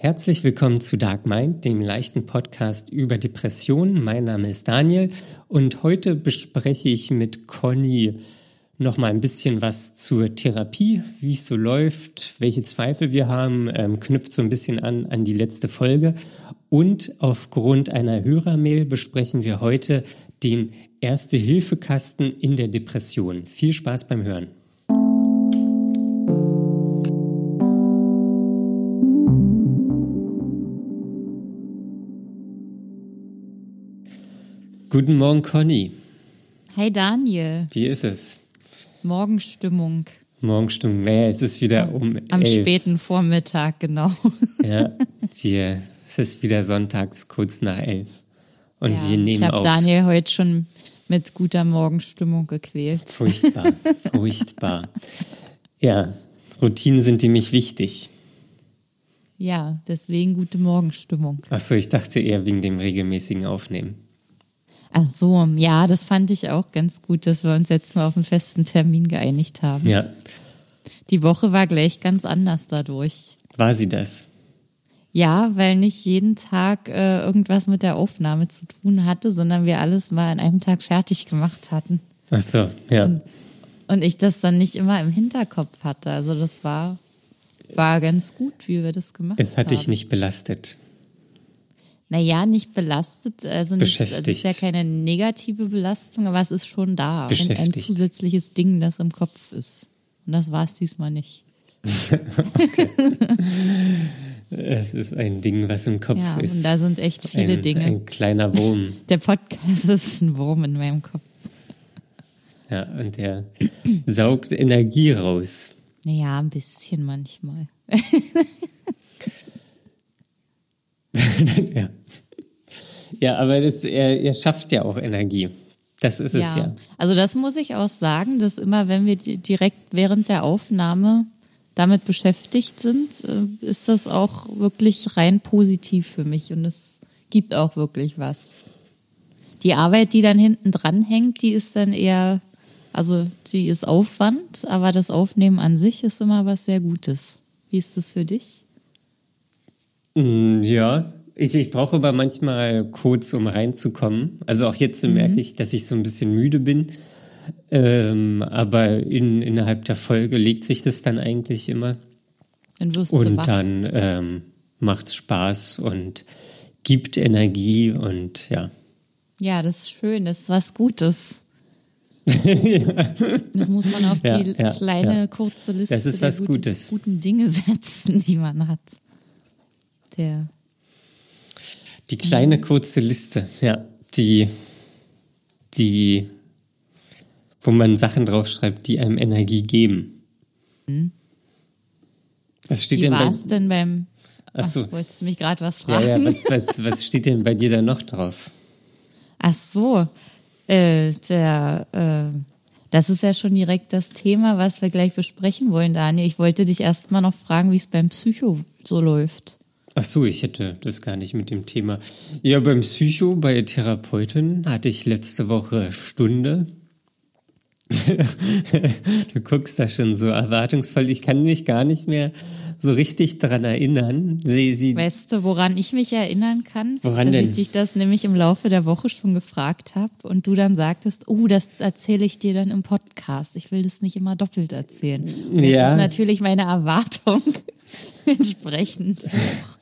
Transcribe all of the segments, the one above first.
Herzlich willkommen zu Dark Mind, dem leichten Podcast über Depressionen. Mein Name ist Daniel und heute bespreche ich mit Conny noch mal ein bisschen was zur Therapie, wie es so läuft, welche Zweifel wir haben, ähm, knüpft so ein bisschen an an die letzte Folge und aufgrund einer Hörermail besprechen wir heute den Erste-Hilfe-Kasten in der Depression. Viel Spaß beim Hören. Guten Morgen, Conny. Hey Daniel. Wie ist es? Morgenstimmung. Morgenstimmung. Naja, es ist wieder um Am elf. späten Vormittag, genau. Ja, wir, es ist wieder sonntags kurz nach elf. Und ja, wir nehmen ich habe auf. Daniel heute schon mit guter Morgenstimmung gequält. Furchtbar, furchtbar. Ja, Routinen sind nämlich wichtig. Ja, deswegen gute Morgenstimmung. Achso, ich dachte eher wegen dem regelmäßigen Aufnehmen. Ach so, ja, das fand ich auch ganz gut, dass wir uns jetzt mal auf einen festen Termin geeinigt haben. Ja, Die Woche war gleich ganz anders dadurch. war sie das? Ja, weil nicht jeden Tag äh, irgendwas mit der Aufnahme zu tun hatte, sondern wir alles mal an einem Tag fertig gemacht hatten. Achso, ja. Und ich das dann nicht immer im Hinterkopf hatte. Also das war, war ganz gut, wie wir das gemacht Es hat haben. dich nicht belastet. Naja, nicht belastet, also nicht, also es ist ja keine negative Belastung, aber es ist schon da. Ein, ein zusätzliches Ding, das im Kopf ist. Und das war es diesmal nicht. Es ist ein Ding, was im Kopf Ja, und ist. da sind echt viele ein, Dinge. Ein kleiner Wurm. Der Podcast ist ein Wurm in meinem Kopf. Ja, und der saugt Energie raus. Naja, ein bisschen manchmal. ja. Ja, aber das, er, er schafft ja auch Energie. Das ist es ja. Also das muss ich auch sagen, dass immer, wenn wir di- direkt während der Aufnahme damit beschäftigt sind, äh, ist das auch wirklich rein positiv für mich und es gibt auch wirklich was. Die Arbeit, die dann hinten dran hängt, die ist dann eher, also die ist Aufwand, aber das Aufnehmen an sich ist immer was sehr Gutes. Wie ist das für dich? Mm, Ja, ich, ich brauche aber manchmal kurz, um reinzukommen. Also auch jetzt so merke ich, dass ich so ein bisschen müde bin. Ähm, aber in, innerhalb der Folge legt sich das dann eigentlich immer. Dann wirst du Und wach. dann ähm, macht's Spaß und gibt Energie und ja. Ja, das ist schön, das ist was Gutes. Das muss man auf Ja, die ja, kleine, kurze Liste Das ist der was guten, Gutes. guten Dinge setzen, die man hat. Der, Die kleine kurze Liste, ja, die, die, wo man Sachen draufschreibt, die einem Energie geben. Was steht wie denn bei, war es denn beim... Ach so. Ach, wolltest du mich gerade was ja, fragen? ja, was, was, was steht denn bei dir da noch drauf? Ach so, äh, der, äh, das ist ja schon direkt das Thema, was wir gleich besprechen wollen, Daniel. Ich wollte dich erst mal noch fragen, wie es beim Psycho so läuft. Ach so, ich hätte das gar nicht mit dem Thema. Ja, beim Psycho, bei Therapeutin hatte ich letzte Woche Stunde. du guckst da schon so erwartungsvoll. Ich kann mich gar nicht mehr so richtig daran erinnern. Sie, sie, Weißt du, woran ich mich erinnern kann? Woran dass denn? ich dich das nämlich im Laufe der Woche schon gefragt habe und du dann sagtest, oh, das erzähle ich dir dann im Podcast. Ich will das nicht immer doppelt erzählen. Und Ja. ist natürlich meine Erwartung entsprechend.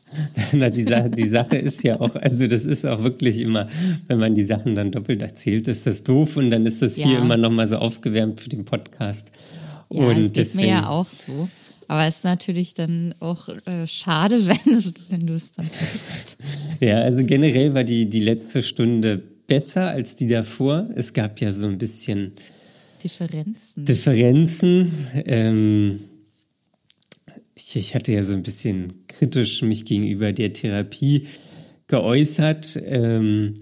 Na, die, Sache, die Sache ist ja auch, also das ist auch wirklich immer, wenn man die Sachen dann doppelt erzählt, ist das doof und dann ist das hier Ja. immer nochmal so aufgewärmt für den Podcast. Ja, und das deswegen, mir ja auch so. Aber es ist natürlich dann auch äh, schade, wenn, wenn du es dann tust. Ja, also generell war die, die letzte Stunde besser als die davor. Es gab ja so ein bisschen Differenzen. Differenzen. Ähm, ich, ich hatte ja so ein bisschen kritisch mich gegenüber der Therapie geäußert ähm,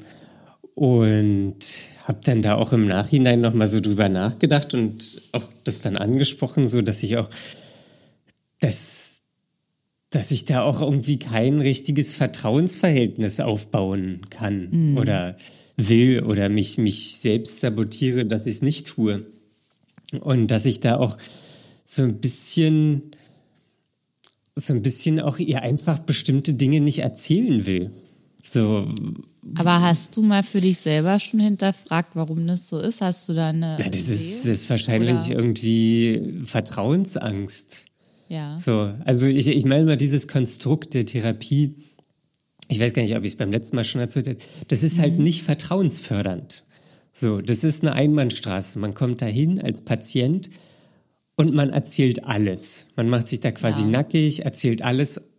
und habe dann da auch im Nachhinein noch mal so drüber nachgedacht und auch das dann angesprochen, so dass ich auch dass dass ich da auch irgendwie kein richtiges Vertrauensverhältnis aufbauen kann oder will oder mich, mich selbst sabotiere, dass ich es nicht tue. Und dass ich da auch so ein bisschen so ein bisschen auch ihr einfach bestimmte Dinge nicht erzählen will. So. Aber hast du mal für dich selber schon hinterfragt, warum das so ist? Hast du da eine. Ja, das ist, das ist wahrscheinlich Oder? irgendwie Vertrauensangst. Ja. So, also ich, ich meine mal dieses Konstrukt der Therapie, ich weiß gar nicht, ob ich es beim letzten Mal schon erzählt habe, das ist halt mhm. halt nicht vertrauensfördernd. So, das ist eine Einbahnstraße. Man kommt dahin als Patient und man erzählt alles. Man macht sich da quasi ja. nackig, erzählt alles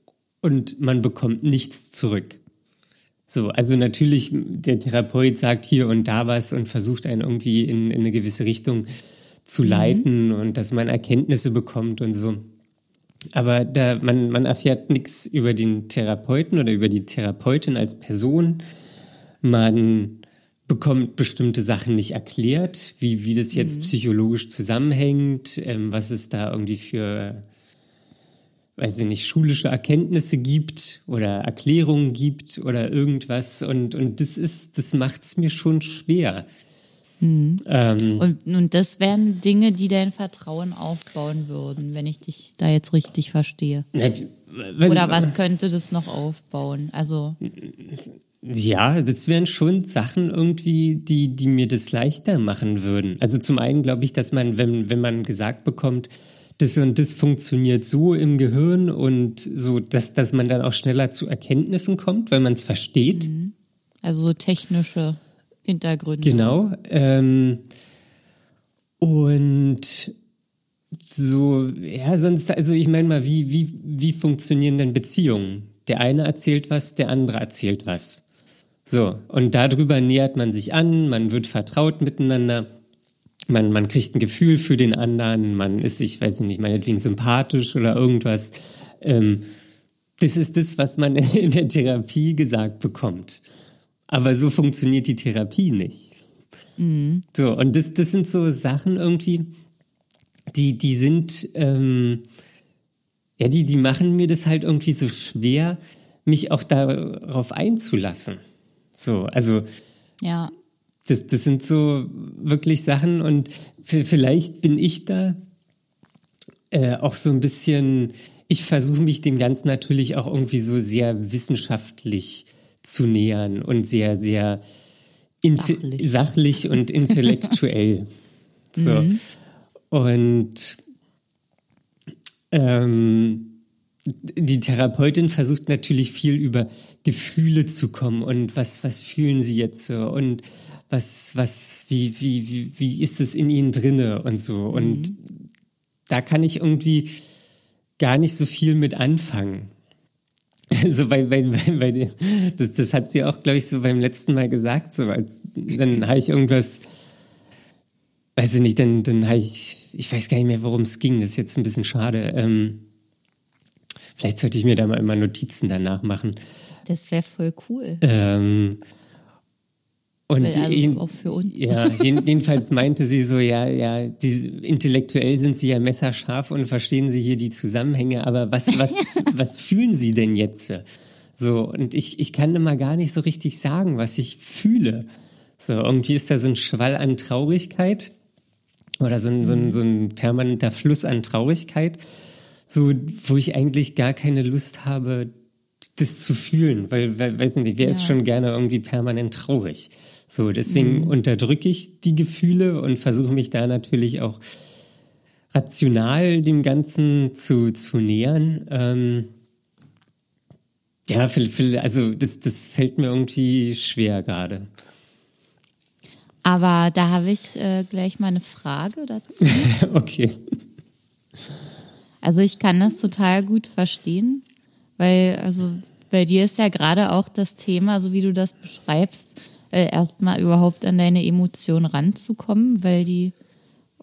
und man bekommt nichts zurück. So, also natürlich, der Therapeut sagt hier und da was und versucht einen irgendwie in, in eine gewisse Richtung zu mhm. leiten und dass man Erkenntnisse bekommt und so. Aber da, man, man erfährt nichts über den Therapeuten oder über die Therapeutin als Person. Man bekommt bestimmte Sachen nicht erklärt, wie, wie das jetzt mhm. psychologisch zusammenhängt, ähm, was es da irgendwie für, weiß ich nicht, schulische Erkenntnisse gibt oder Erklärungen gibt oder irgendwas. Und, und das ist, das macht es mir schon schwer. Mhm. Ähm, und, und das wären Dinge, die dein Vertrauen aufbauen würden, wenn ich dich da jetzt richtig verstehe. Wenn, Oder was könnte das noch aufbauen? Also ja, das wären schon Sachen irgendwie, die, die mir das leichter machen würden. Also zum einen glaube ich, dass man, wenn, wenn man gesagt bekommt, das und das funktioniert so im Gehirn und so, dass, dass man dann auch schneller zu Erkenntnissen kommt, weil man es versteht. Mhm. Also technische Hintergründe. Genau. Ähm, und so, ja, sonst, also ich meine mal, wie, wie, wie funktionieren denn Beziehungen? Der eine erzählt was, der andere erzählt was. So, und darüber nähert man sich an, man wird vertraut miteinander, man, man kriegt ein Gefühl für den anderen, man ist sich, weiß ich nicht, meinetwegen sympathisch oder irgendwas. Ähm, das ist das, was man in der Therapie gesagt bekommt. Aber so funktioniert die Therapie nicht. Mhm. So, und das, das sind so Sachen irgendwie, die, die sind, ähm, ja, die, die machen mir das halt irgendwie so schwer, mich auch darauf einzulassen. So, also. Ja. Das, das sind so wirklich Sachen und vielleicht bin ich da äh, auch so ein bisschen, ich versuche mich dem Ganzen natürlich auch irgendwie so sehr wissenschaftlich zu nähern und sehr, sehr sachlich, sachlich und intellektuell. so. Mhm. Und ähm, die Therapeutin versucht natürlich viel über Gefühle zu kommen und was, was fühlen sie jetzt so und was, was, wie, wie, wie, wie ist es in ihnen drinne und so. Mhm. Und da kann ich irgendwie gar nicht so viel mit anfangen. So bei, bei, bei, bei das, das hat sie auch, glaube ich, so beim letzten Mal gesagt. So, als, dann habe ich irgendwas, weiß ich nicht, dann, dann habe ich, ich weiß gar nicht mehr, worum es ging. Das ist jetzt ein bisschen schade. Ähm, vielleicht sollte ich mir da mal immer Notizen danach machen. Das wäre voll cool. Ähm, und also jeden, auch für uns. Ja, jedenfalls meinte sie so, ja, ja, die, intellektuell sind sie ja messerscharf und verstehen sie hier die Zusammenhänge, aber was, was, was fühlen sie denn jetzt? So, und ich, ich kann immer gar nicht so richtig sagen, was ich fühle. So, irgendwie ist da so ein Schwall an Traurigkeit oder so ein, so ein, so ein permanenter Fluss an Traurigkeit, so, wo ich eigentlich gar keine Lust habe, das zu fühlen, weil, weil weiß nicht, wer ja. ist schon gerne irgendwie permanent traurig. So, deswegen mhm. unterdrücke ich die Gefühle und versuche mich da natürlich auch rational dem Ganzen zu, zu nähern. Ähm, ja, also das, das fällt mir irgendwie schwer gerade. Aber da habe ich äh, gleich mal eine Frage dazu. okay. Also ich kann das total gut verstehen weil, also bei dir ist ja gerade auch das Thema, so wie du das beschreibst, äh, erstmal überhaupt an deine Emotionen ranzukommen, weil die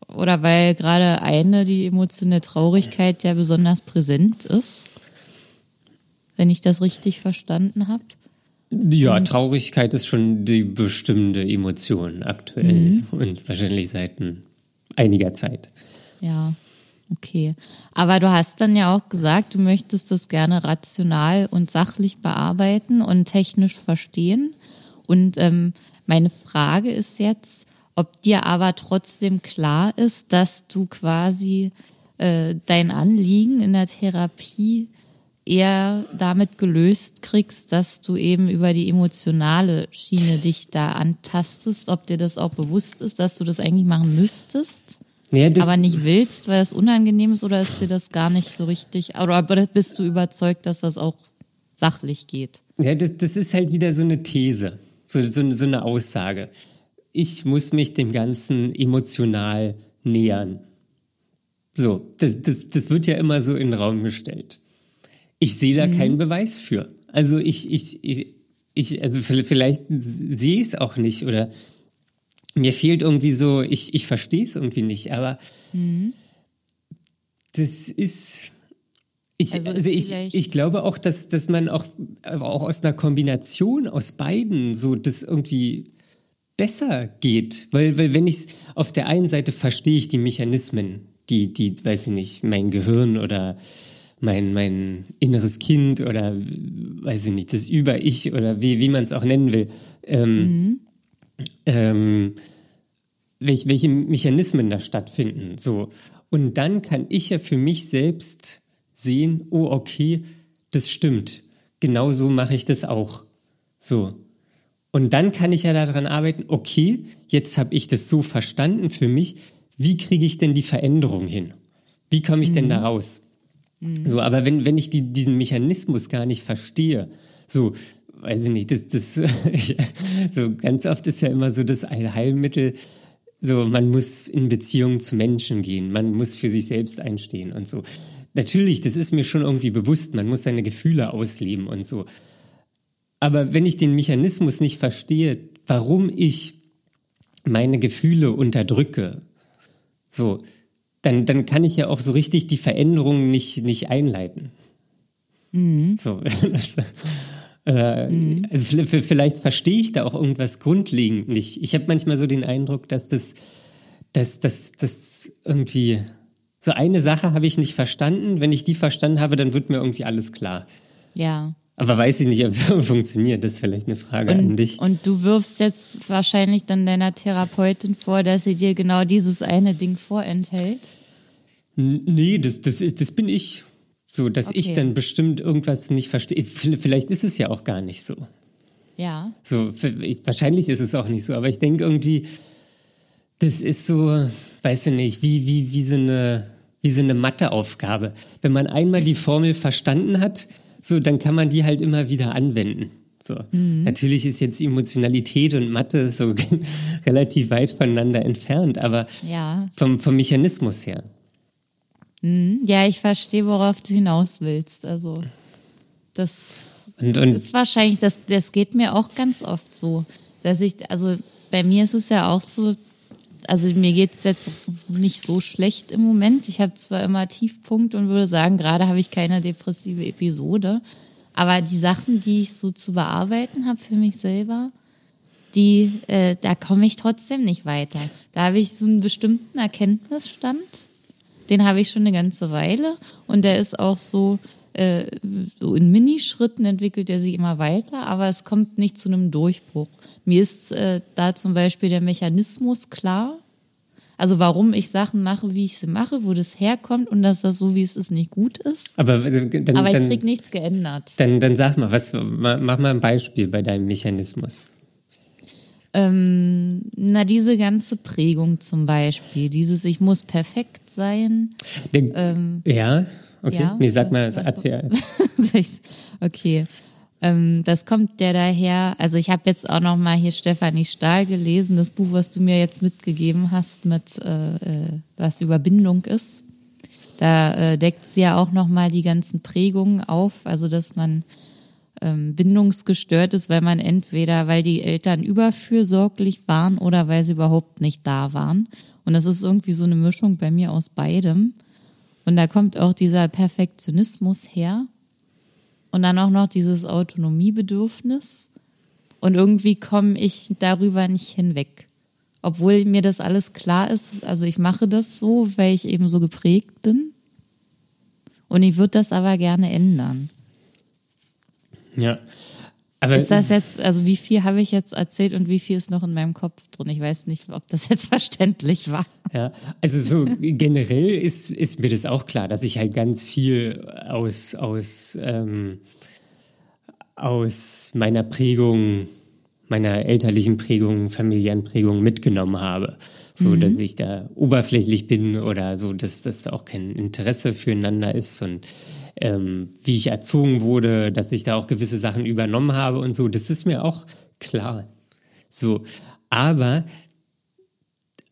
oder weil gerade eine, die emotionale Traurigkeit ja besonders präsent ist. Wenn ich das richtig verstanden habe. Ja, und Traurigkeit ist schon die bestimmte Emotion aktuell mhm. und wahrscheinlich seit einiger Zeit. Ja. Okay. Aber du hast dann ja auch gesagt, du möchtest das gerne rational und sachlich bearbeiten und technisch verstehen. Und ähm, meine Frage ist jetzt, ob dir aber trotzdem klar ist, dass du quasi äh, dein Anliegen in der Therapie eher damit gelöst kriegst, dass du eben über die emotionale Schiene dich da antastest, ob dir das auch bewusst ist, dass du das eigentlich machen müsstest, ja, aber nicht willst, weil es unangenehm ist, oder ist dir das gar nicht so richtig, oder bist du überzeugt, dass das auch sachlich geht? Ja, das, das ist halt wieder so eine These, so, so, so eine Aussage. Ich muss mich dem Ganzen emotional nähern. So, das, das, das wird ja immer so in den Raum gestellt. Ich sehe da mhm. keinen Beweis für. Also ich, ich, ich, ich also vielleicht sehe ich es auch nicht oder mir fehlt irgendwie so, ich, ich verstehe es irgendwie nicht, aber mhm. das ist. Ich, also, also ich, ich glaube auch, dass, dass man auch, auch aus einer Kombination aus beiden so das irgendwie besser geht. Weil, weil wenn ich auf der einen Seite verstehe ich die Mechanismen, die, die, weiß ich nicht, mein Gehirn oder mein, mein inneres Kind oder weiß ich nicht, das Über-Ich oder wie, wie man es auch nennen will, ähm, mhm. Ähm, welche, welche Mechanismen da stattfinden. So. Und dann kann ich ja für mich selbst sehen, oh, okay, das stimmt. Genau so mache ich das auch. So. Und dann kann ich ja daran arbeiten, okay, jetzt habe ich das so verstanden für mich, wie kriege ich denn die Veränderung hin? Wie komme ich mhm. denn da raus? Mhm. So, aber wenn, wenn ich die, diesen Mechanismus gar nicht verstehe, so, weiß ich nicht, das, das, so ganz oft ist ja immer so das Heilmittel, so, man muss in Beziehungen zu Menschen gehen, man muss für sich selbst einstehen und so. Natürlich, das ist mir schon irgendwie bewusst, man muss seine Gefühle ausleben und so. Aber wenn ich den Mechanismus nicht verstehe, warum ich meine Gefühle unterdrücke, so, dann, dann kann ich ja auch so richtig die Veränderung nicht, nicht einleiten. Mhm. So, das, äh, mhm. also vielleicht verstehe ich da auch irgendwas grundlegend nicht. Ich habe manchmal so den Eindruck, dass das, dass, dass, dass irgendwie so eine Sache habe ich nicht verstanden. Wenn ich die verstanden habe, dann wird mir irgendwie alles klar. Ja. Aber weiß ich nicht, ob es so funktioniert. Das ist vielleicht eine Frage und, an dich. Und du wirfst jetzt wahrscheinlich dann deiner Therapeutin vor, dass sie dir genau dieses eine Ding vorenthält? Nee, das, das, das bin ich. So, dass okay. ich dann bestimmt irgendwas nicht verstehe. Vielleicht ist es ja auch gar nicht so. Ja. So, wahrscheinlich ist es auch nicht so, aber ich denke irgendwie, das ist so, weiß ich nicht, wie, wie, wie so eine, wie so eine Matheaufgabe. Wenn man einmal die Formel verstanden hat, so, dann kann man die halt immer wieder anwenden. So. Mhm. Natürlich ist jetzt Emotionalität und Mathe so relativ weit voneinander entfernt, aber ja. vom, vom Mechanismus her. Mhm. Ja, ich verstehe, worauf du hinaus willst. Also, das und, und ist wahrscheinlich, das, das geht mir auch ganz oft so, dass ich, also bei mir ist es ja auch so, also mir geht's jetzt nicht so schlecht im Moment. Ich habe zwar immer Tiefpunkt und würde sagen, gerade habe ich keine depressive Episode, aber die Sachen, die ich so zu bearbeiten habe für mich selber, die, äh, da komme ich trotzdem nicht weiter. Da habe ich so einen bestimmten Erkenntnisstand, den habe ich schon eine ganze Weile und der ist auch so, äh, so in Minischritten entwickelt er sich immer weiter, aber es kommt nicht zu einem Durchbruch. Mir ist äh, da zum Beispiel der Mechanismus klar, also warum ich Sachen mache, wie ich sie mache, wo das herkommt und dass das so, wie es ist, nicht gut ist. Aber, äh, dann, Aber ich dann, krieg nichts geändert. Dann, dann sag mal, was, mach mal ein Beispiel bei deinem Mechanismus. Ähm, na, diese ganze Prägung zum Beispiel, dieses Ich muss perfekt sein. Der, ähm, ja. Okay, ja, nee, sag mal, erzähl. okay. Ähm, das kommt der daher, also ich habe jetzt auch noch mal hier Stefanie Stahl gelesen, das Buch, was du mir jetzt mitgegeben hast, mit äh, äh, was Überbindung ist. Da äh, deckt sie ja auch noch mal die ganzen Prägungen auf, also dass man ähm, bindungsgestört ist, weil man entweder, weil die Eltern überfürsorglich waren oder weil sie überhaupt nicht da waren. Und das ist irgendwie so eine Mischung bei mir aus beidem. Und da kommt auch dieser Perfektionismus her und dann auch noch dieses Autonomiebedürfnis. Und irgendwie komme ich darüber nicht hinweg. Obwohl mir das alles klar ist, also ich mache das so, weil ich eben so geprägt bin. Und ich würde das aber gerne ändern. Ja, Aber ist das jetzt, also wie viel habe ich jetzt erzählt und wie viel ist noch in meinem Kopf drin? Ich weiß nicht, ob das jetzt verständlich war. Ja, also so generell ist, ist mir das auch klar, dass ich halt ganz viel aus, aus, ähm, aus meiner Prägung meiner elterlichen Prägung, Familienprägung mitgenommen habe. So, mhm. dass ich da oberflächlich bin oder so, dass das auch kein Interesse füreinander ist und ähm, wie ich erzogen wurde, dass ich da auch gewisse Sachen übernommen habe und so, das ist mir auch klar. So, aber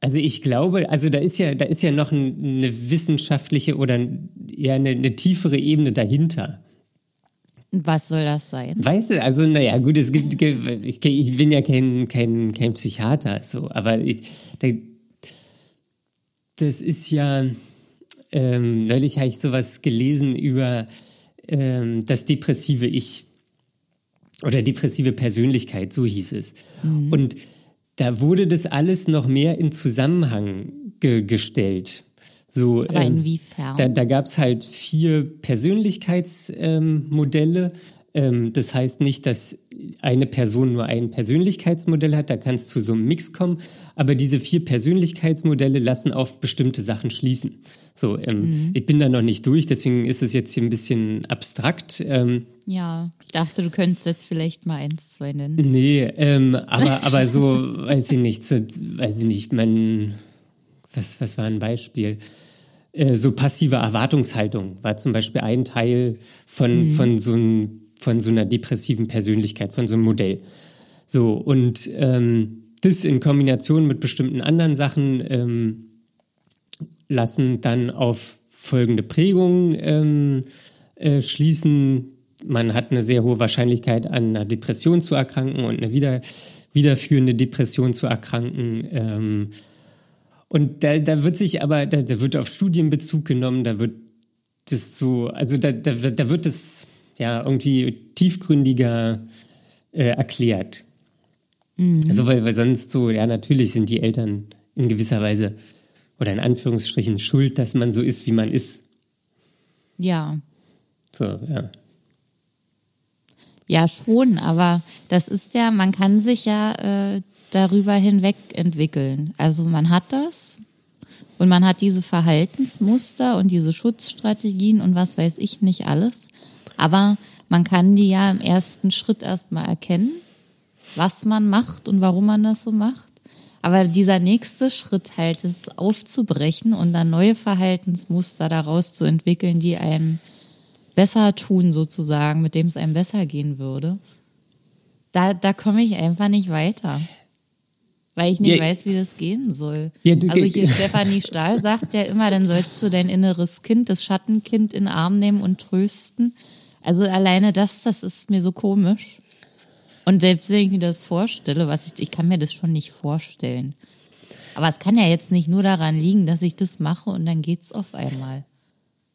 also ich glaube, also da ist ja, da ist ja noch eine wissenschaftliche oder ja eine, eine tiefere Ebene dahinter. Was soll das sein? Weißt du, also naja, gut, es gibt, ich, ich bin ja kein, kein, kein Psychiater, so, aber ich, das ist ja, ähm, neulich habe ich sowas gelesen über ähm, das depressive Ich oder depressive Persönlichkeit, so hieß es. Mhm. Und da wurde das alles noch mehr in Zusammenhang ge gestellt. So, Aber ähm, inwiefern? Da, da gab es halt vier Persönlichkeitsmodelle. Ähm, ähm, das heißt nicht, dass eine Person nur ein Persönlichkeitsmodell hat, da kann es zu so einem Mix kommen. Aber diese vier Persönlichkeitsmodelle lassen auf bestimmte Sachen schließen. So, ähm, mhm. ich bin da noch nicht durch, deswegen ist es jetzt hier ein bisschen abstrakt. Ähm, ja, ich dachte, du könntest jetzt vielleicht mal eins, zwei nennen. Nee, ähm, aber, aber so, weiß ich nicht, so, weiß ich nicht, mein was, was war ein Beispiel? Äh, so passive Erwartungshaltung war zum Beispiel ein Teil von, mhm. von, so ein, von so einer depressiven Persönlichkeit, von so einem Modell. So, und ähm, das in Kombination mit bestimmten anderen Sachen ähm, lassen dann auf folgende Prägungen ähm, äh, schließen. Man hat eine sehr hohe Wahrscheinlichkeit, an einer Depression zu erkranken und eine wieder, wiederführende Depression zu erkranken. Ähm, und da, da wird sich aber, da, da wird auf Studien Bezug genommen, da wird das so, also da, da, da wird es ja irgendwie tiefgründiger äh, erklärt. Mhm. Also weil, weil sonst so, ja, natürlich sind die Eltern in gewisser Weise oder in Anführungsstrichen schuld, dass man so ist, wie man ist. Ja. So, ja. Ja, schon, aber das ist ja, man kann sich ja äh, darüber hinweg entwickeln. Also man hat das und man hat diese Verhaltensmuster und diese Schutzstrategien und was weiß ich nicht alles. Aber man kann die ja im ersten Schritt erstmal erkennen, was man macht und warum man das so macht. Aber dieser nächste Schritt halt ist aufzubrechen und dann neue Verhaltensmuster daraus zu entwickeln, die einem besser tun sozusagen, mit dem es einem besser gehen würde. Da, da komme ich einfach nicht weiter. Weil ich nicht ja. weiß, wie das gehen soll. Ja, also hier Stefanie Stahl sagt ja immer, dann sollst du dein inneres Kind, das Schattenkind in den Arm nehmen und trösten. Also alleine das, das ist mir so komisch. Und selbst wenn ich mir das vorstelle, was ich, ich kann mir das schon nicht vorstellen. Aber es kann ja jetzt nicht nur daran liegen, dass ich das mache und dann geht's auf einmal.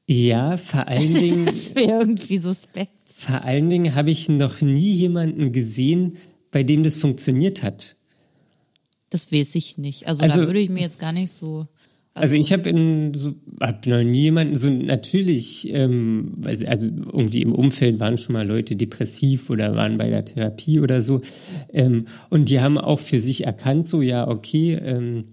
Ja, vor allen Dingen. das ist mir irgendwie suspekt. Vor allen Dingen habe ich noch nie jemanden gesehen, bei dem das funktioniert hat. Das weiß ich nicht. Also, also da würde ich mir jetzt gar nicht so. Also, also ich habe in so, hab noch nie jemanden so natürlich, ähm, also irgendwie im Umfeld waren schon mal Leute depressiv oder waren bei der Therapie oder so ähm, und die haben auch für sich erkannt so ja okay, ähm,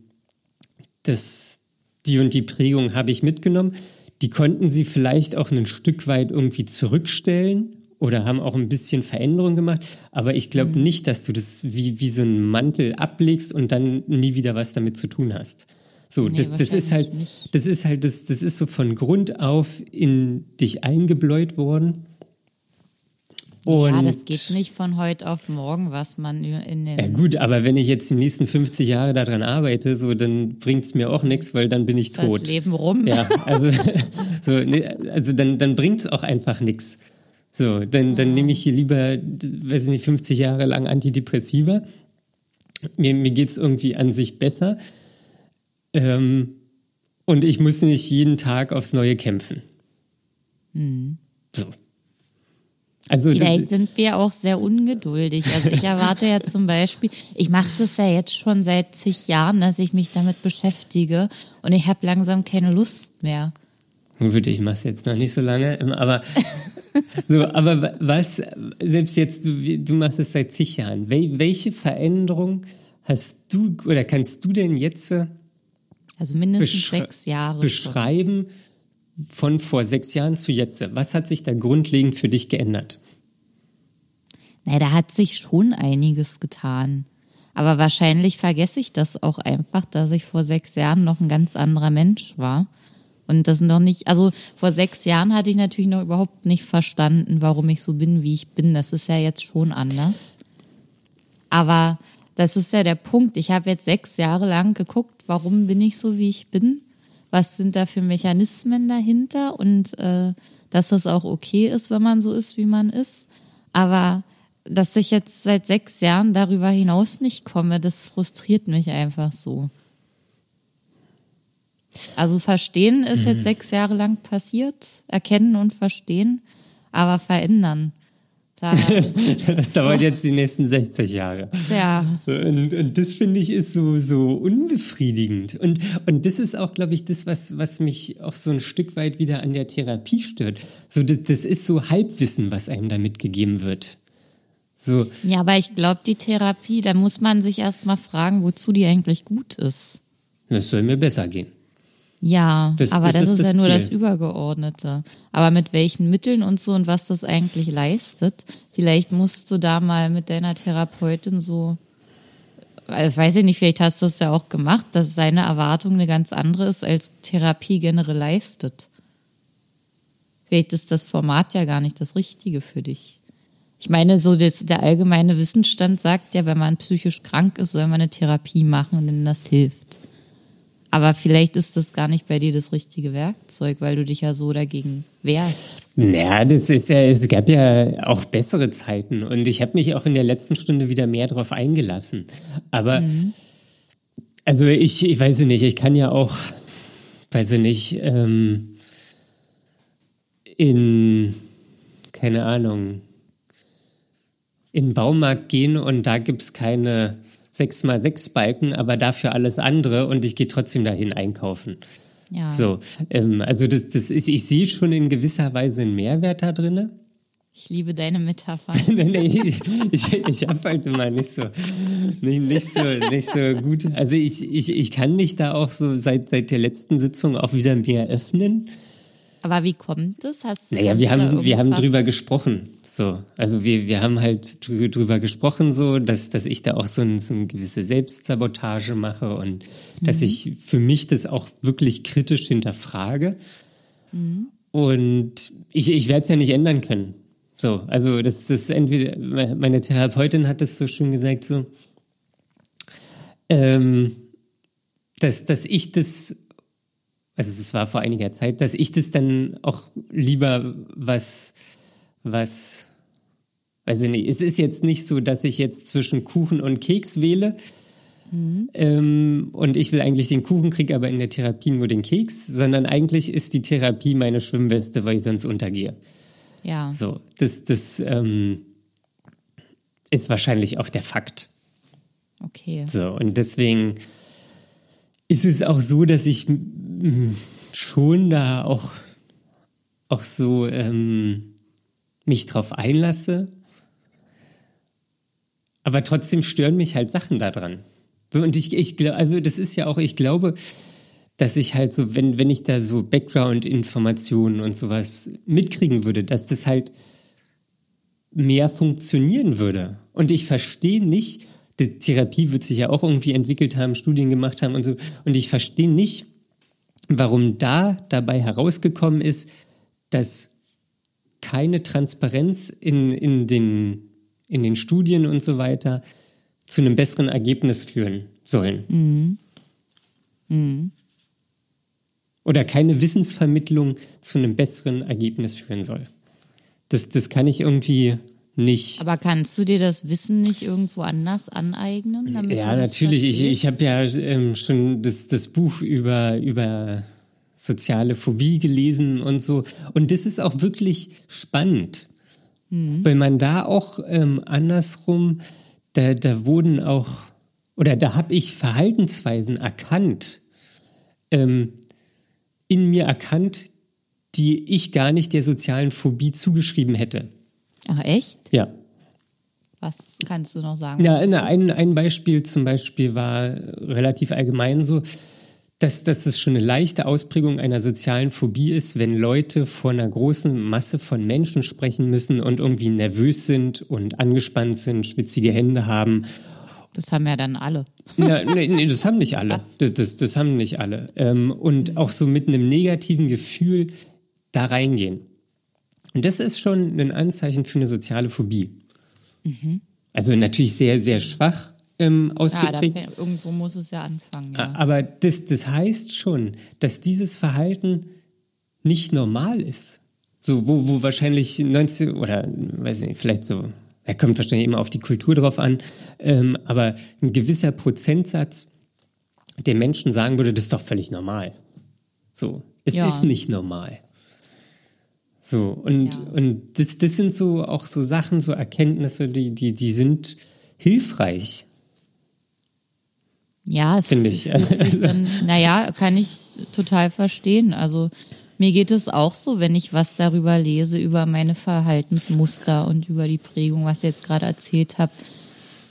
das die und die Prägung habe ich mitgenommen. Die konnten sie vielleicht auch ein Stück weit irgendwie zurückstellen oder haben auch ein bisschen Veränderung gemacht. Aber ich glaube mhm. nicht, dass du das wie, wie so einen Mantel ablegst und dann nie wieder was damit zu tun hast. So, nee, das, das ist halt, nicht. das ist halt, das, das ist so von Grund auf in dich eingebläut worden. Und ja, das geht nicht von heute auf morgen, was man in den. Ja, gut, aber wenn ich jetzt die nächsten 50 Jahre daran arbeite, so, dann bringt's mir auch nichts, weil dann bin ich tot. Das Leben rum. Ja, also, so, nee, also dann, dann bringt's auch einfach nichts. So, dann, dann nehme ich hier lieber, weiß ich nicht, 50 Jahre lang Antidepressiva. Mir, mir geht's irgendwie an sich besser. Ähm, und ich muss nicht jeden Tag aufs Neue kämpfen. Mhm. So. Also, Vielleicht sind wir auch sehr ungeduldig. Also ich erwarte ja zum Beispiel, ich mache das ja jetzt schon seit zig Jahren, dass ich mich damit beschäftige und ich habe langsam keine Lust mehr. Gut, ich mache es jetzt noch nicht so lange, aber so, aber was, selbst jetzt, du, du machst es seit zig Jahren, Wel, welche Veränderung hast du oder kannst du denn jetzt also mindestens sechs Jahre beschreiben von vor sechs Jahren zu jetzt? Was hat sich da grundlegend für dich geändert? Naja, da hat sich schon einiges getan. Aber wahrscheinlich vergesse ich das auch einfach, dass ich vor sechs Jahren noch ein ganz anderer Mensch war. Und das noch nicht, also vor sechs Jahren hatte ich natürlich noch überhaupt nicht verstanden, warum ich so bin, wie ich bin. Das ist ja jetzt schon anders. Aber das ist ja der Punkt. Ich habe jetzt sechs Jahre lang geguckt, warum bin ich so, wie ich bin? Was sind da für Mechanismen dahinter? Und äh, dass das auch okay ist, wenn man so ist, wie man ist. Aber dass ich jetzt seit sechs Jahren darüber hinaus nicht komme, das frustriert mich einfach so. Also verstehen ist jetzt mhm. sechs Jahre lang passiert, erkennen und verstehen, aber verändern. Da, das dauert so. jetzt die nächsten 60 Jahre. Ja. Und, und das finde ich ist so, so unbefriedigend. Und, und das ist auch, glaube ich, das, was, was mich auch so ein Stück weit wieder an der Therapie stört. So, das, das ist so Halbwissen, was einem da mitgegeben wird. So. Ja, aber ich glaube, die Therapie, da muss man sich erst mal fragen, wozu die eigentlich gut ist. Das soll mir besser gehen. Ja, das, aber das, das ist, ist ja nur das Übergeordnete. Aber mit welchen Mitteln und so und was das eigentlich leistet, vielleicht musst du da mal mit deiner Therapeutin so, also weiß ich nicht, vielleicht hast du es ja auch gemacht, dass seine Erwartung eine ganz andere ist, als Therapie generell leistet. Vielleicht ist das Format ja gar nicht das Richtige für dich. Ich meine, so das, der allgemeine Wissensstand sagt ja, wenn man psychisch krank ist, soll man eine Therapie machen, denn das hilft. Aber vielleicht ist das gar nicht bei dir das richtige Werkzeug, weil du dich ja so dagegen wehrst. Naja, das ist ja, es gab ja auch bessere Zeiten und ich habe mich auch in der letzten Stunde wieder mehr darauf eingelassen. Aber mhm. also ich, ich weiß nicht, ich kann ja auch, weiß ich nicht, ähm, in keine Ahnung, in den Baumarkt gehen und da gibt's keine 6x6 Balken, aber dafür alles andere und ich gehe trotzdem dahin einkaufen. Ja. So, ähm, also das, das ist, ich sehe schon in gewisser Weise einen Mehrwert da drinne. Ich liebe deine Metapher. nee, nee, ich, ich habe halt immer nicht so, nicht, nicht so, nicht so gut. Also ich, ich, ich kann mich da auch so seit, seit der letzten Sitzung auch wieder mehr öffnen. Aber wie kommt das? Hast naja, wir haben, wir haben drüber gesprochen. So. Also wir, wir haben halt drüber gesprochen, so, dass, dass ich da auch so, ein, so eine gewisse Selbstsabotage mache und mhm. dass ich für mich das auch wirklich kritisch hinterfrage. Mhm. Und ich, ich werde es ja nicht ändern können. So, also das ist entweder, meine Therapeutin hat das so schön gesagt, so, ähm, dass, dass ich das also es war vor einiger Zeit, dass ich das dann auch lieber was, was, weiß ich nicht, es ist jetzt nicht so, dass ich jetzt zwischen Kuchen und Keks wähle. Mhm. Ähm, und ich will eigentlich den Kuchen, kriege aber in der Therapie nur den Keks, sondern eigentlich ist die Therapie meine Schwimmweste, weil ich sonst untergehe. Ja. So, das, das ähm, ist wahrscheinlich auch der Fakt. Okay. So, und deswegen ist es auch so, dass ich schon da auch, auch so ähm, mich drauf einlasse. Aber trotzdem stören mich halt Sachen daran. So, und ich, ich glaube, also das ist ja auch, ich glaube, dass ich halt so, wenn, wenn ich da so Background-Informationen und sowas mitkriegen würde, dass das halt mehr funktionieren würde. Und ich verstehe nicht, die Therapie wird sich ja auch irgendwie entwickelt haben, Studien gemacht haben und so. Und ich verstehe nicht, warum da dabei herausgekommen ist, dass keine Transparenz in, in, den, in den Studien und so weiter zu einem besseren Ergebnis führen sollen. Mhm. Mhm. Oder keine Wissensvermittlung zu einem besseren Ergebnis führen soll. Das, das kann ich irgendwie nicht. Aber kannst du dir das Wissen nicht irgendwo anders aneignen? Damit ja, natürlich. Ich, ich habe ja ähm, schon das, das Buch über, über soziale Phobie gelesen und so. Und das ist auch wirklich spannend, mhm. weil man da auch ähm, andersrum, da, da wurden auch, oder da habe ich Verhaltensweisen erkannt, ähm, in mir erkannt, die ich gar nicht der sozialen Phobie zugeschrieben hätte. Ach echt? Ja. Was kannst du noch sagen? Ja, na, ein, ein Beispiel zum Beispiel war relativ allgemein so, dass, dass es schon eine leichte Ausprägung einer sozialen Phobie ist, wenn Leute vor einer großen Masse von Menschen sprechen müssen und irgendwie nervös sind und angespannt sind, schwitzige Hände haben. Das haben ja dann alle. Ja, nee, nee, das haben nicht alle. Das, das, das haben nicht alle. Ähm, und auch so mit einem negativen Gefühl da reingehen. Und das ist schon ein Anzeichen für eine soziale Phobie. Mhm. Also natürlich sehr, sehr schwach ähm, ausgeprägt. Ja, irgendwo muss es ja anfangen. Ja. Aber das, das heißt schon, dass dieses Verhalten nicht normal ist. So, wo, wo wahrscheinlich 90 oder weiß ich nicht, vielleicht so, er kommt wahrscheinlich immer auf die Kultur drauf an, ähm, aber ein gewisser Prozentsatz der Menschen sagen würde, das ist doch völlig normal. So, es ja. ist nicht normal. So, und, ja. und das, das sind so auch so Sachen, so Erkenntnisse, die, die, die sind hilfreich. Ja, es finde ich. Dann, naja, kann ich total verstehen. Also mir geht es auch so, wenn ich was darüber lese, über meine Verhaltensmuster und über die Prägung, was ihr jetzt gerade erzählt habt,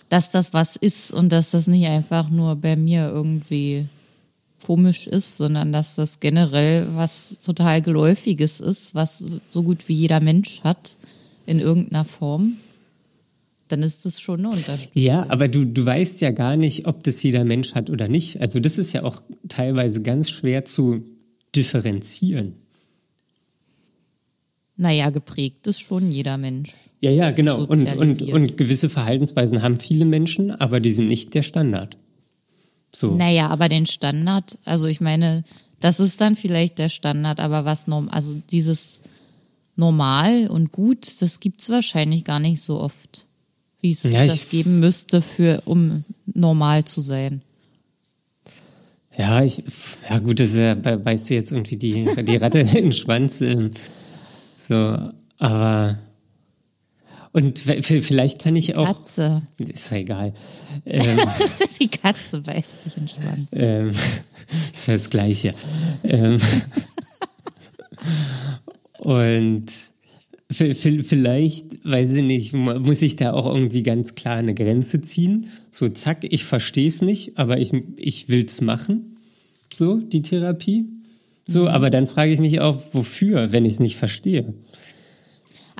dass das was ist und dass das nicht einfach nur bei mir irgendwie komisch ist, sondern dass das generell was total Geläufiges ist, was so gut wie jeder Mensch hat in irgendeiner Form, dann ist das schon ein Unterschied. Ja, aber du, du weißt ja gar nicht, ob das jeder Mensch hat oder nicht. Also das ist ja auch teilweise ganz schwer zu differenzieren. Naja, geprägt ist schon jeder Mensch. Ja, ja, genau. Und, und, und gewisse Verhaltensweisen haben viele Menschen, aber die sind nicht der Standard. So. Naja, aber den Standard, also ich meine, das ist dann vielleicht der Standard, aber was normal, also dieses normal und gut, das gibt's wahrscheinlich gar nicht so oft, wie es ja, das geben müsste, für, um normal zu sein. Ja, ich, ja gut, das ist ja, weißt du jetzt irgendwie die, die Ratte in den Schwanz, ähm, so, aber und vielleicht kann ich auch. Katze. Ist ja egal. Ähm, die Katze beißt sich in den Schwanz. Ähm, ist ja das Gleiche. Ähm, und vielleicht, weiß ich nicht, muss ich da auch irgendwie ganz klar eine Grenze ziehen. So, zack, ich verstehe es nicht, aber ich, ich will es machen. So, die Therapie. So, mhm. aber dann frage ich mich auch, wofür, wenn ich es nicht verstehe.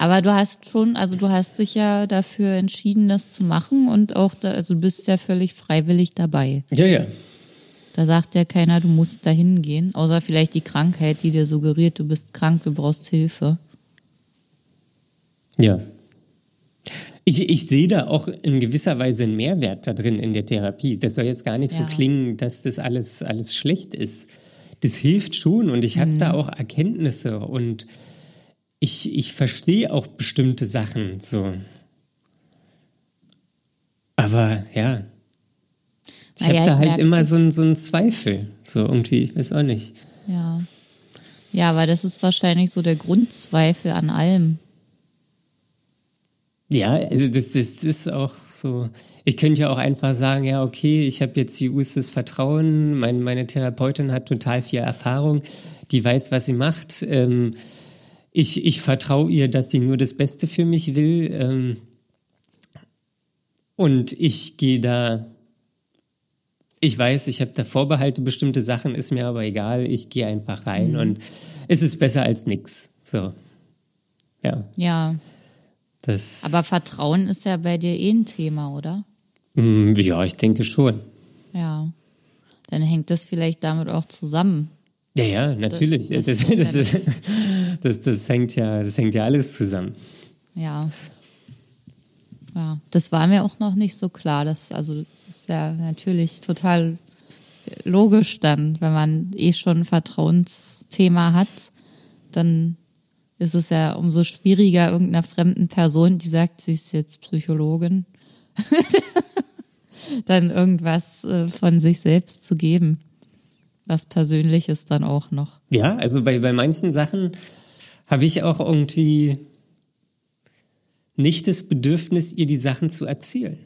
Aber du hast schon, also du hast dich ja dafür entschieden, das zu machen und auch da, also du bist ja völlig freiwillig dabei. Ja, ja. Da sagt ja keiner, du musst dahin gehen, außer vielleicht die Krankheit, die dir suggeriert, du bist krank, du brauchst Hilfe. Ja. Ich, ich sehe da auch in gewisser Weise einen Mehrwert da drin in der Therapie. Das soll jetzt gar nicht ja. so klingen, dass das alles, alles schlecht ist. Das hilft schon und ich habe mhm. da auch Erkenntnisse und ich, ich verstehe auch bestimmte Sachen so. Aber ja, ich habe da halt immer so einen so Zweifel. So irgendwie, ich weiß auch nicht. Ja. Ja, aber das ist wahrscheinlich so der Grundzweifel an allem. Ja, also das, das ist auch so. Ich könnte ja auch einfach sagen, ja, okay, ich habe jetzt tiefstes Vertrauen, meine, meine Therapeutin hat total viel Erfahrung, die weiß, was sie macht. Ähm, ich, ich vertraue ihr, dass sie nur das Beste für mich will. Ähm, und ich gehe da, ich weiß, ich habe da Vorbehalte, bestimmte Sachen, ist mir aber egal, ich gehe einfach rein mhm. und es ist besser als nix. So. Ja. Ja. Das, aber Vertrauen ist ja bei dir eh ein Thema, oder? Mm, ja, ich denke schon. Ja. Dann hängt das vielleicht damit auch zusammen. Ja, ja, natürlich. Das, das, das, das, das, hängt ja, das hängt ja alles zusammen. Ja. Ja, das war mir auch noch nicht so klar. Das, also, das ist ja natürlich total logisch dann, wenn man eh schon ein Vertrauensthema hat, dann ist es ja umso schwieriger, irgendeiner fremden Person, die sagt, sie ist jetzt Psychologin, dann irgendwas äh, von sich selbst zu geben was Persönliches dann auch noch. Ja, also bei, bei manchen Sachen habe ich auch irgendwie nicht das Bedürfnis, ihr die Sachen zu erzählen.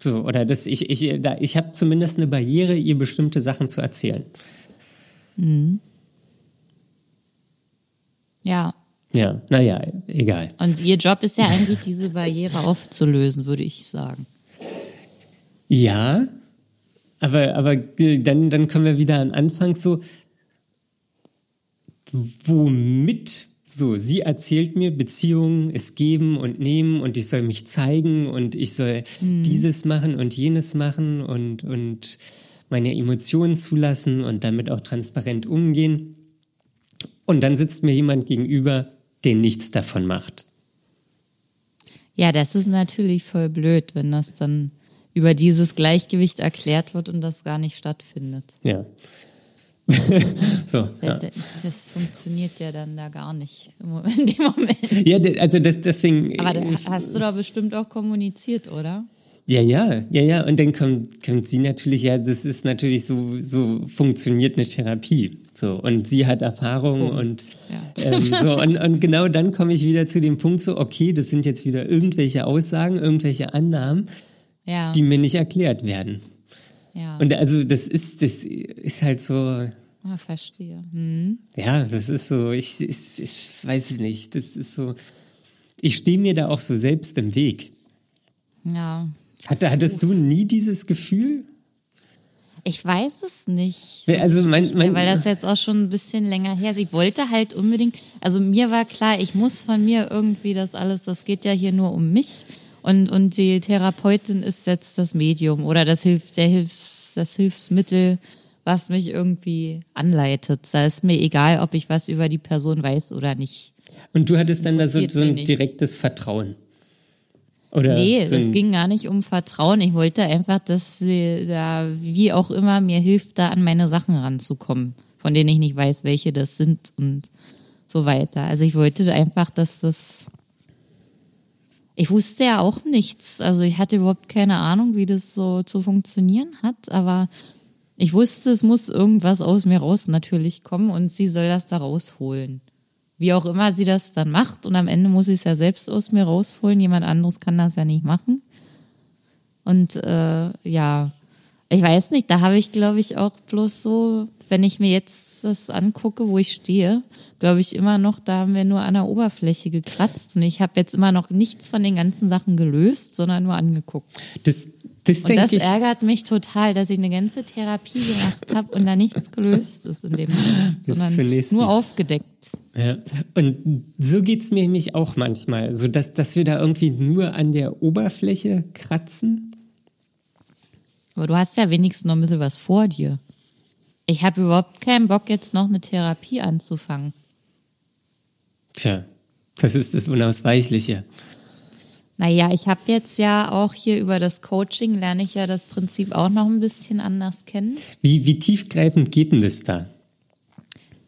So, oder das, ich, ich, da, ich habe zumindest eine Barriere, ihr bestimmte Sachen zu erzählen. Mhm. Ja. Ja, naja, egal. Und ihr Job ist ja eigentlich, diese Barriere aufzulösen, würde ich sagen. Ja, aber, aber dann, dann kommen wir wieder an Anfang so, womit so, sie erzählt mir, Beziehungen ist geben und nehmen und ich soll mich zeigen und ich soll mhm. dieses machen und jenes machen und, und meine Emotionen zulassen und damit auch transparent umgehen. Und dann sitzt mir jemand gegenüber, der nichts davon macht. Ja, das ist natürlich voll blöd, wenn das dann über dieses Gleichgewicht erklärt wird und das gar nicht stattfindet. Ja. so, ja. Das funktioniert ja dann da gar nicht in dem Moment. Ja, also das, deswegen. Aber hast du da bestimmt auch kommuniziert, oder? Ja, ja, ja, ja. Und dann kommt, kommt sie natürlich, ja, das ist natürlich so, so funktioniert eine Therapie. So, und sie hat Erfahrung oh. und, ja. ähm, so, und, und genau dann komme ich wieder zu dem Punkt so, okay, das sind jetzt wieder irgendwelche Aussagen, irgendwelche Annahmen, ja. die mir nicht erklärt werden. Ja. Und also das ist, das ist halt so. Ah, verstehe. Hm. Ja, das ist so, ich, ich, ich weiß nicht, das ist so, ich stehe mir da auch so selbst im Weg. Ja. Hatte, hattest du nie dieses Gefühl? Ich weiß es nicht. Also mein, mein, weil das jetzt auch schon ein bisschen länger her ist. Ich wollte halt unbedingt, also mir war klar, ich muss von mir irgendwie das alles, das geht ja hier nur um mich. Und, und die Therapeutin ist jetzt das Medium oder das, Hilf, der Hilfs, das Hilfsmittel, was mich irgendwie anleitet. Da ist mir egal, ob ich was über die Person weiß oder nicht. Und du hattest dann da so, so ein direktes Vertrauen. Oder nee, so es ging gar nicht um Vertrauen. Ich wollte einfach, dass sie da, wie auch immer, mir hilft, da an meine Sachen ranzukommen, von denen ich nicht weiß, welche das sind und so weiter. Also ich wollte einfach, dass das ich wusste ja auch nichts. Also ich hatte überhaupt keine Ahnung, wie das so zu funktionieren hat, aber ich wusste, es muss irgendwas aus mir raus natürlich kommen und sie soll das da rausholen. Wie auch immer sie das dann macht und am Ende muss ich es ja selbst aus mir rausholen. Jemand anderes kann das ja nicht machen. Und äh, ja, ich weiß nicht, da habe ich, glaube ich, auch bloß so, wenn ich mir jetzt das angucke, wo ich stehe, glaube ich immer noch, da haben wir nur an der Oberfläche gekratzt und ich habe jetzt immer noch nichts von den ganzen Sachen gelöst, sondern nur angeguckt. Das, das und das ärgert mich total, dass ich eine ganze Therapie gemacht habe und da nichts gelöst ist in dem Moment, sondern nur aufgedeckt. Ja. Und so geht's mir nämlich auch manchmal, so dass, dass wir da irgendwie nur an der Oberfläche kratzen aber du hast ja wenigstens noch ein bisschen was vor dir. Ich habe überhaupt keinen Bock, jetzt noch eine Therapie anzufangen. Tja, das ist das Unausweichliche. Naja, ich habe jetzt ja auch hier über das Coaching, lerne ich ja das Prinzip auch noch ein bisschen anders kennen. Wie, wie tiefgreifend geht denn das da?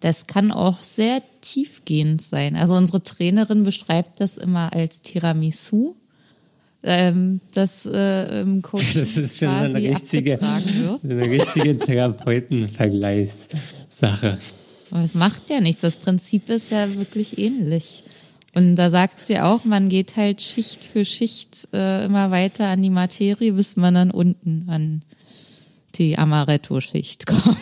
Das kann auch sehr tiefgehend sein. Also unsere Trainerin beschreibt das immer als Tiramisu ähm, das äh, im Coaching Das ist schon eine richtige, eine richtige Therapeutenvergleichssache. Aber es macht ja nichts. Das Prinzip ist ja wirklich ähnlich. Und da sagt sie auch, man geht halt Schicht für Schicht äh, immer weiter an die Materie, bis man dann unten an die Amaretto-Schicht kommt.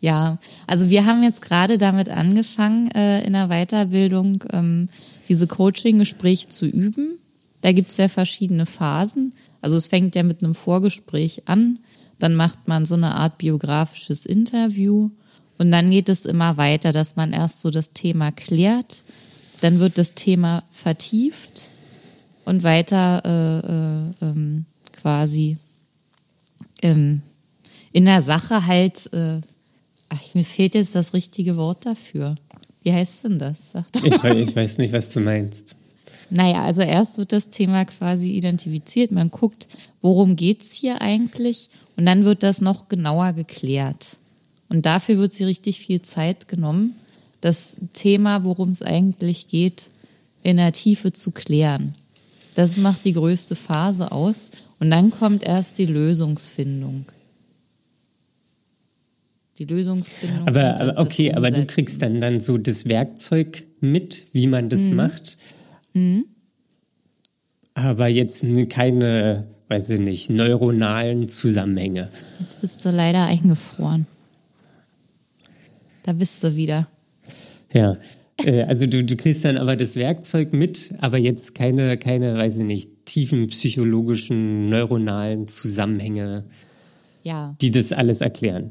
ja, also wir haben jetzt gerade damit angefangen, äh, in der Weiterbildung ähm, diese Coaching-Gespräche zu üben. Da gibt es ja verschiedene Phasen. Also es fängt ja mit einem Vorgespräch an, dann macht man so eine Art biografisches Interview und dann geht es immer weiter, dass man erst so das Thema klärt, dann wird das Thema vertieft und weiter äh, äh, ähm, quasi ähm, in der Sache halt, äh, ach, mir fehlt jetzt das richtige Wort dafür. Wie heißt denn das? Sag doch ich, weiß, ich weiß nicht, was du meinst. Naja, also erst wird das Thema quasi identifiziert. Man guckt, worum geht's hier eigentlich? Und dann wird das noch genauer geklärt. Und dafür wird sie richtig viel Zeit genommen, das Thema, worum es eigentlich geht, in der Tiefe zu klären. Das macht die größte Phase aus. Und dann kommt erst die Lösungsfindung die Lösungsfindung. Aber, aber okay, aber du kriegst dann dann so das Werkzeug mit, wie man das mhm. macht. Mhm. Aber jetzt keine, weiß ich nicht, neuronalen Zusammenhänge. Jetzt bist du leider eingefroren. Da bist du wieder. Ja. Äh, also du, du kriegst dann aber das Werkzeug mit, aber jetzt keine, keine, weiß ich nicht, tiefen psychologischen, neuronalen Zusammenhänge, Ja, die das alles erklären.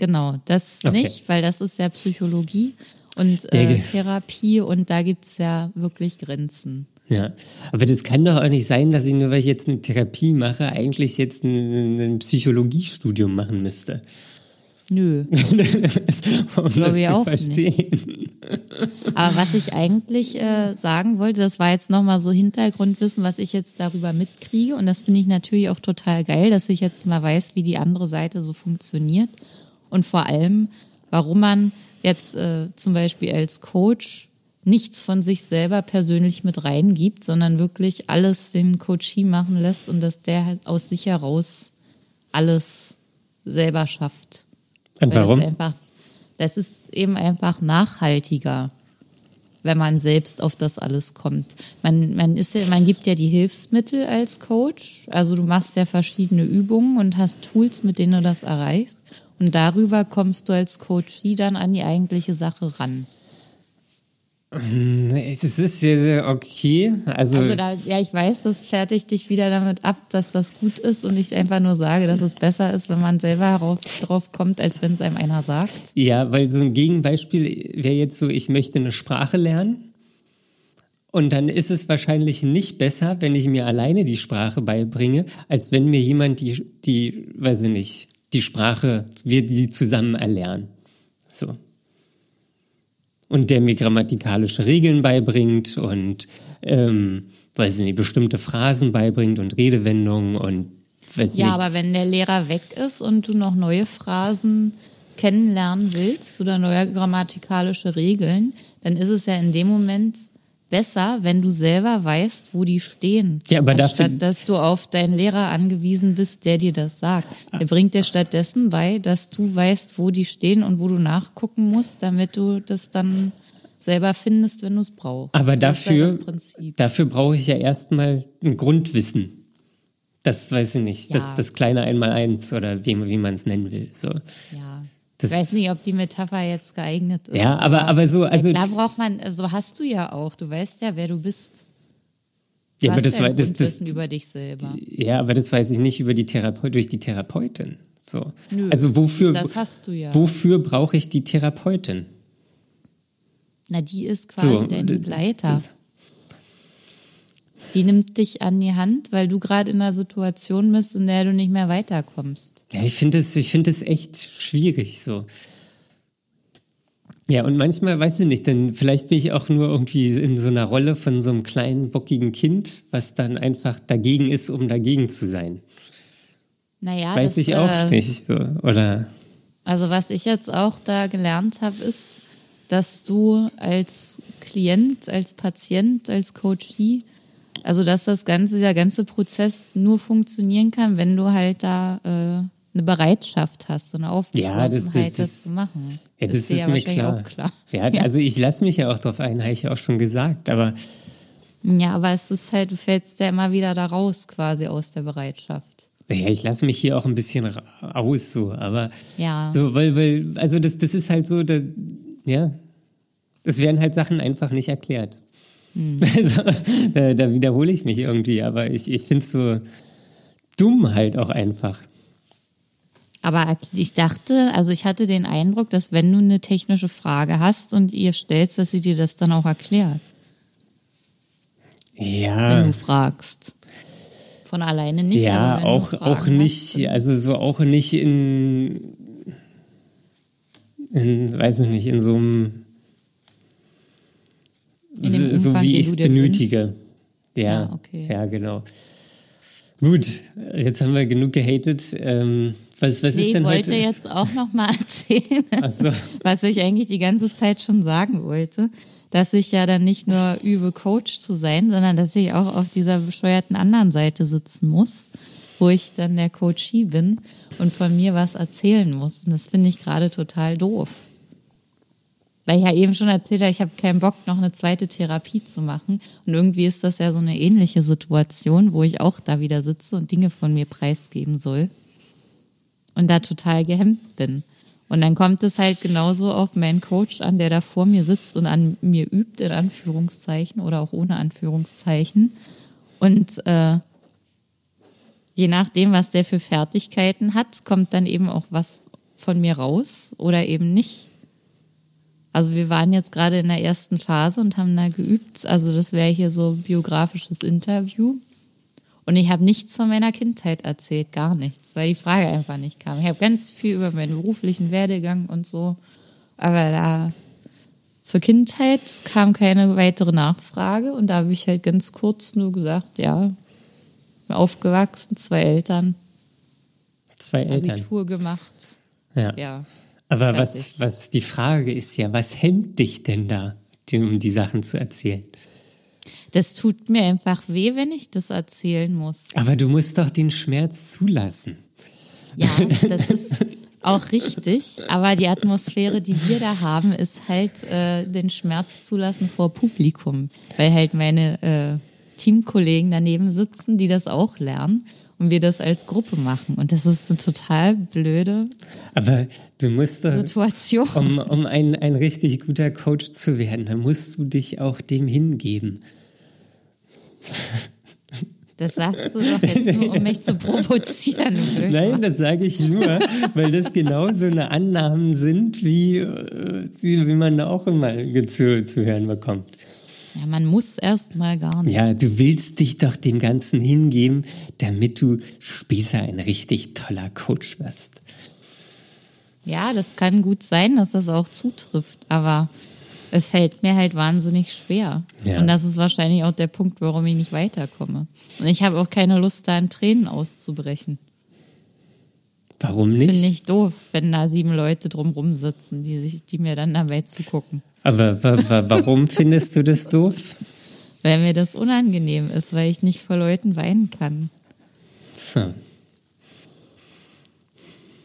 Genau. Das Okay. nicht, weil das ist ja Psychologie und äh, Therapie und da gibt's ja wirklich Grenzen. Ja, aber das kann doch auch nicht sein, dass ich nur, weil ich jetzt eine Therapie mache, eigentlich jetzt ein, ein Psychologiestudium machen müsste. Nö. um das ich zu auch verstehen. Aber was ich eigentlich äh, sagen wollte, das war jetzt nochmal so Hintergrundwissen, was ich jetzt darüber mitkriege. Und das finde ich natürlich auch total geil, dass ich jetzt mal weiß, wie die andere Seite so funktioniert. Und vor allem, warum man jetzt äh, zum Beispiel als Coach nichts von sich selber persönlich mit reingibt, sondern wirklich alles den Coachie machen lässt und dass der halt aus sich heraus alles selber schafft. Und Weil warum? Das, einfach, das ist eben einfach nachhaltiger, wenn man selbst auf das alles kommt. Man, man, ist ja, man gibt ja die Hilfsmittel als Coach. Also du machst ja verschiedene Übungen und hast Tools, mit denen du das erreichst. Und darüber kommst du als Coachie dann an die eigentliche Sache ran. Es ist okay. Also, Also da, ja, ich weiß, das fertigt dich wieder damit ab, dass das gut ist und ich einfach nur sage, dass es besser ist, wenn man selber herauf, drauf kommt, als wenn es einem einer sagt. ja, weil so ein Gegenbeispiel wäre jetzt so, ich möchte eine Sprache lernen. Und dann ist es wahrscheinlich nicht besser, wenn ich mir alleine die Sprache beibringe, als wenn mir jemand die, die, weiß ich nicht, die Sprache, wir die zusammen erlernen. So. Und der mir grammatikalische Regeln beibringt und, ähm, weiß ich nicht, bestimmte Phrasen beibringt und Redewendungen und weiß Ja, nicht. aber wenn der Lehrer weg ist und du noch neue Phrasen kennenlernen willst oder neue grammatikalische Regeln, dann ist es ja in dem Moment besser, wenn du selber weißt, wo die stehen. Ja, aber Anstatt, dass du auf deinen Lehrer angewiesen bist, der dir das sagt. Er bringt dir stattdessen bei, dass du weißt, wo die stehen und wo du nachgucken musst, damit du das dann selber findest, wenn du es brauchst. Aber So ja dafür, dafür brauche ich ja erstmal ein Grundwissen. Das weiß ich nicht. Ja. Das, das kleine Einmaleins oder wie, wie man es nennen will. So. Ja. Das- ich weiß nicht, ob die Metapher jetzt geeignet ist. Ja, aber, aber so, also. klar braucht man, so hast du ja auch. Du weißt ja, wer du bist. Du ja, aber das, ja war, das, das, über dich selber. ja, aber das weiß ich nicht über die Therapeut, durch die Therapeutin. So. Nö, also wofür, das hast du ja. wofür brauche ich die Therapeutin? Na, die ist quasi So, dein Begleiter. das- die nimmt dich an die Hand, weil du gerade in einer Situation bist, in der du nicht mehr weiterkommst. Ja, ich finde es, ich finde es echt schwierig so. Ja, und manchmal, weiß ich nicht, dann vielleicht bin ich auch nur irgendwie in so einer Rolle von so einem kleinen, bockigen Kind, was dann einfach dagegen ist, um dagegen zu sein. Naja, Weiß das, ich auch äh, nicht. So. Oder Also was ich jetzt auch da gelernt habe, ist, dass du als Klient, als Patient, als Coachee, also dass das ganze, der ganze Prozess nur funktionieren kann, wenn du halt da äh, eine Bereitschaft hast, so eine Ja, das ist- Aufmerksamkeit, das das, ist- zu machen. ja, das dir ist ja mir klar. Klar. Ja, also ich lasse mich ja auch drauf ein, habe ich ja auch schon gesagt. Aber ja, aber es ist halt, du fällst ja immer wieder da raus, quasi aus der Bereitschaft. Ja, ich lasse mich hier auch ein bisschen aus, so, aber Ja. so, weil, weil, also das, das ist halt so, da, ja, es werden halt Sachen einfach nicht erklärt. Also, da, da wiederhole ich mich irgendwie, aber ich, ich finde es so dumm halt auch einfach. Aber ich dachte, also ich hatte den Eindruck, dass wenn du eine technische Frage hast und ihr stellst, dass sie dir das dann auch erklärt, wenn Ja, du fragst. Von alleine nicht. ja, wenn auch, auch nicht, Hast, also so auch nicht in, in, weiß ich nicht, in so einem, Dem so, Umfang, wie ich es benötige. Ja, Ja, okay. ja, genau. Gut, jetzt haben wir genug gehatet. Ähm, was was nee, ist ich denn wollte heute? jetzt auch noch mal erzählen, so. was ich eigentlich die ganze Zeit schon sagen wollte, dass ich ja dann nicht nur übe, Coach zu sein, sondern dass ich auch auf dieser bescheuerten anderen Seite sitzen muss, wo ich dann der Coachie bin und von mir was erzählen muss. Und das finde ich gerade total doof. Weil ich ja eben schon erzählt habe, ich habe keinen Bock, noch eine zweite Therapie zu machen. Und irgendwie ist das ja so eine ähnliche Situation, wo ich auch da wieder sitze und Dinge von mir preisgeben soll und da total gehemmt bin. Und dann kommt es halt genauso auf meinen Coach an, der da vor mir sitzt und an mir übt, in Anführungszeichen oder auch ohne Anführungszeichen. Und äh, je nachdem, was der für Fertigkeiten hat, kommt dann eben auch was von mir raus oder eben nicht. Also wir waren jetzt gerade in der ersten Phase und haben da geübt. Also das wäre hier so biografisches Interview. Und ich habe nichts von meiner Kindheit erzählt, gar nichts, weil die Frage einfach nicht kam. Ich habe ganz viel über meinen beruflichen Werdegang und so, aber da zur Kindheit kam keine weitere Nachfrage und da habe ich halt ganz kurz nur gesagt, ja, aufgewachsen, zwei Eltern. Zwei Eltern. Abitur gemacht. Ja. Ja. Aber was, was, die Frage ist ja, was hemmt dich denn da, um die Sachen zu erzählen? Das tut mir einfach weh, wenn ich das erzählen muss. Aber du musst doch den Schmerz zulassen. Ja, das ist auch richtig. Aber die Atmosphäre, die wir da haben, ist halt äh, den Schmerz zulassen vor Publikum. Weil halt meine äh, Teamkollegen daneben sitzen, die das auch lernen und wir das als Gruppe machen. Und das ist eine total blöde Aber du musst doch, Situation. um, um ein, ein richtig guter Coach zu werden, dann musst du dich auch dem hingeben. Das sagst du doch jetzt nur, um mich zu provozieren. Blöd. Nein, das sage ich nur, weil das genau so eine Annahmen sind, wie, äh, wie man da auch immer zu, zu hören bekommt. Ja, man muss erst mal gar nicht. Ja, du willst dich doch dem Ganzen hingeben, damit du später ein richtig toller Coach wirst. Ja, das kann gut sein, dass das auch zutrifft, aber es fällt mir halt wahnsinnig schwer. Ja. Und das ist wahrscheinlich auch der Punkt, warum ich nicht weiterkomme. Und ich habe auch keine Lust, da in Tränen auszubrechen. Warum nicht? Finde ich doof, wenn da sieben Leute drumrum sitzen, die, sich, die mir dann dabei zugucken. Aber wa wa warum findest du das doof? Weil mir das unangenehm ist, weil ich nicht vor Leuten weinen kann. So.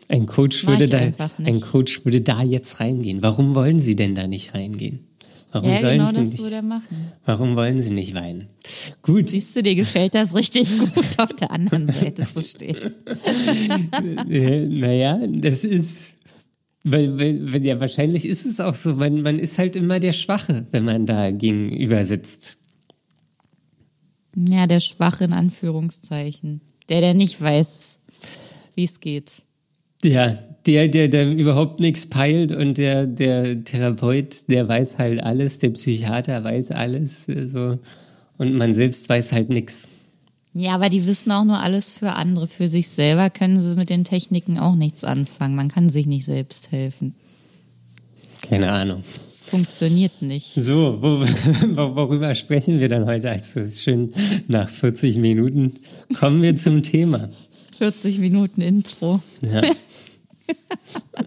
Ein Coach würde da, ein Coach würde da jetzt reingehen. Warum wollen Sie denn da nicht reingehen? Warum Ja, sollen genau Sie das nicht? würde er machen. Warum wollen Sie nicht weinen? Gut, Siehst du, dir gefällt das richtig gut, auf der anderen Seite zu stehen. naja, das ist, weil, weil, weil, ja, wahrscheinlich ist es auch so, man, man ist halt immer der Schwache, wenn man da gegenüber sitzt. Ja, der Schwache in Anführungszeichen. Der, der nicht weiß, wie es geht. Ja, der, der, der überhaupt nichts peilt und der, der Therapeut, der weiß halt alles, der Psychiater weiß alles, so. Und man selbst weiß halt nichts. Ja, aber die wissen auch nur alles für andere. Für sich selber können sie mit den Techniken auch nichts anfangen. Man kann sich nicht selbst helfen. Keine Ahnung. Es funktioniert nicht. So, wo, worüber sprechen wir dann heute? Also schön nach 40 Minuten kommen wir zum Thema. 40 Minuten Intro. Ja.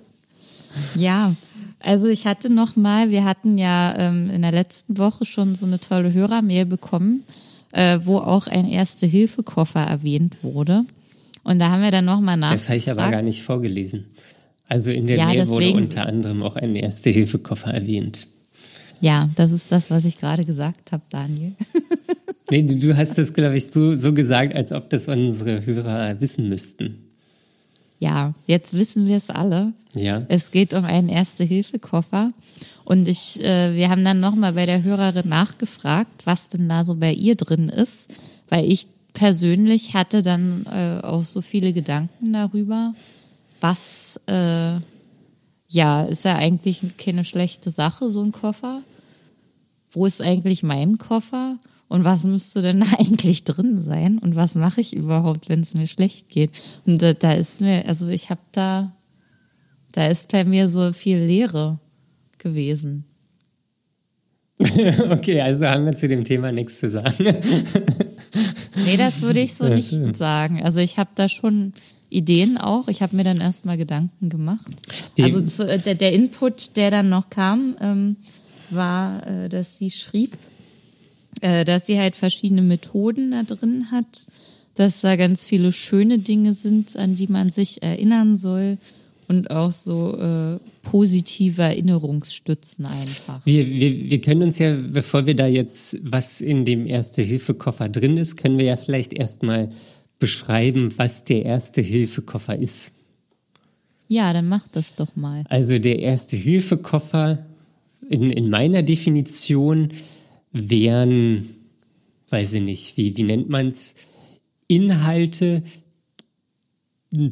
Ja, also ich hatte noch mal, wir hatten ja ähm, in der letzten Woche schon so eine tolle Hörermail bekommen, äh, wo auch ein Erste-Hilfe-Koffer erwähnt wurde. Und da haben wir dann noch mal nachgefragt. Das habe ich aber gar nicht vorgelesen. Also in der Ja, Mail wurde unter anderem auch ein Erste-Hilfe-Koffer erwähnt. Ja, das ist das, was ich gerade gesagt habe, Daniel. Nee, du, du hast das, glaube ich, so, so gesagt, als ob das unsere Hörer wissen müssten. Ja, jetzt wissen wir es alle. Ja. Es geht um einen Erste-Hilfe-Koffer. Und ich, äh, wir haben dann nochmal bei der Hörerin nachgefragt, was denn da so bei ihr drin ist, weil ich persönlich hatte dann äh, auch so viele Gedanken darüber, was, äh, ja, ist ja eigentlich keine schlechte Sache, so ein Koffer. Wo ist eigentlich mein Koffer? Und was müsste denn da eigentlich drin sein? Und was mache ich überhaupt, wenn es mir schlecht geht? Und da, da ist mir, also ich habe da, da ist bei mir so viel Leere gewesen. Okay, also haben wir zu dem Thema nichts zu sagen. Nee, das würde ich so nicht sagen. Also ich habe da schon Ideen auch. Ich habe mir dann erstmal Gedanken gemacht. Die- also zu, äh, der, der Input, der dann noch kam, ähm, war, äh, dass sie schrieb, äh, dass sie halt verschiedene Methoden da drin hat, dass da ganz viele schöne Dinge sind, an die man sich erinnern soll und auch so äh, positive Erinnerungsstützen einfach. Wir, wir, wir können uns ja, bevor wir da jetzt, was in dem Erste-Hilfe-Koffer drin ist, können wir ja vielleicht erstmal beschreiben, was der Erste-Hilfe-Koffer ist. Ja, dann mach das doch mal. Also der Erste-Hilfe-Koffer in, in meiner Definition wären, weiß ich nicht, wie, wie nennt man es, Inhalte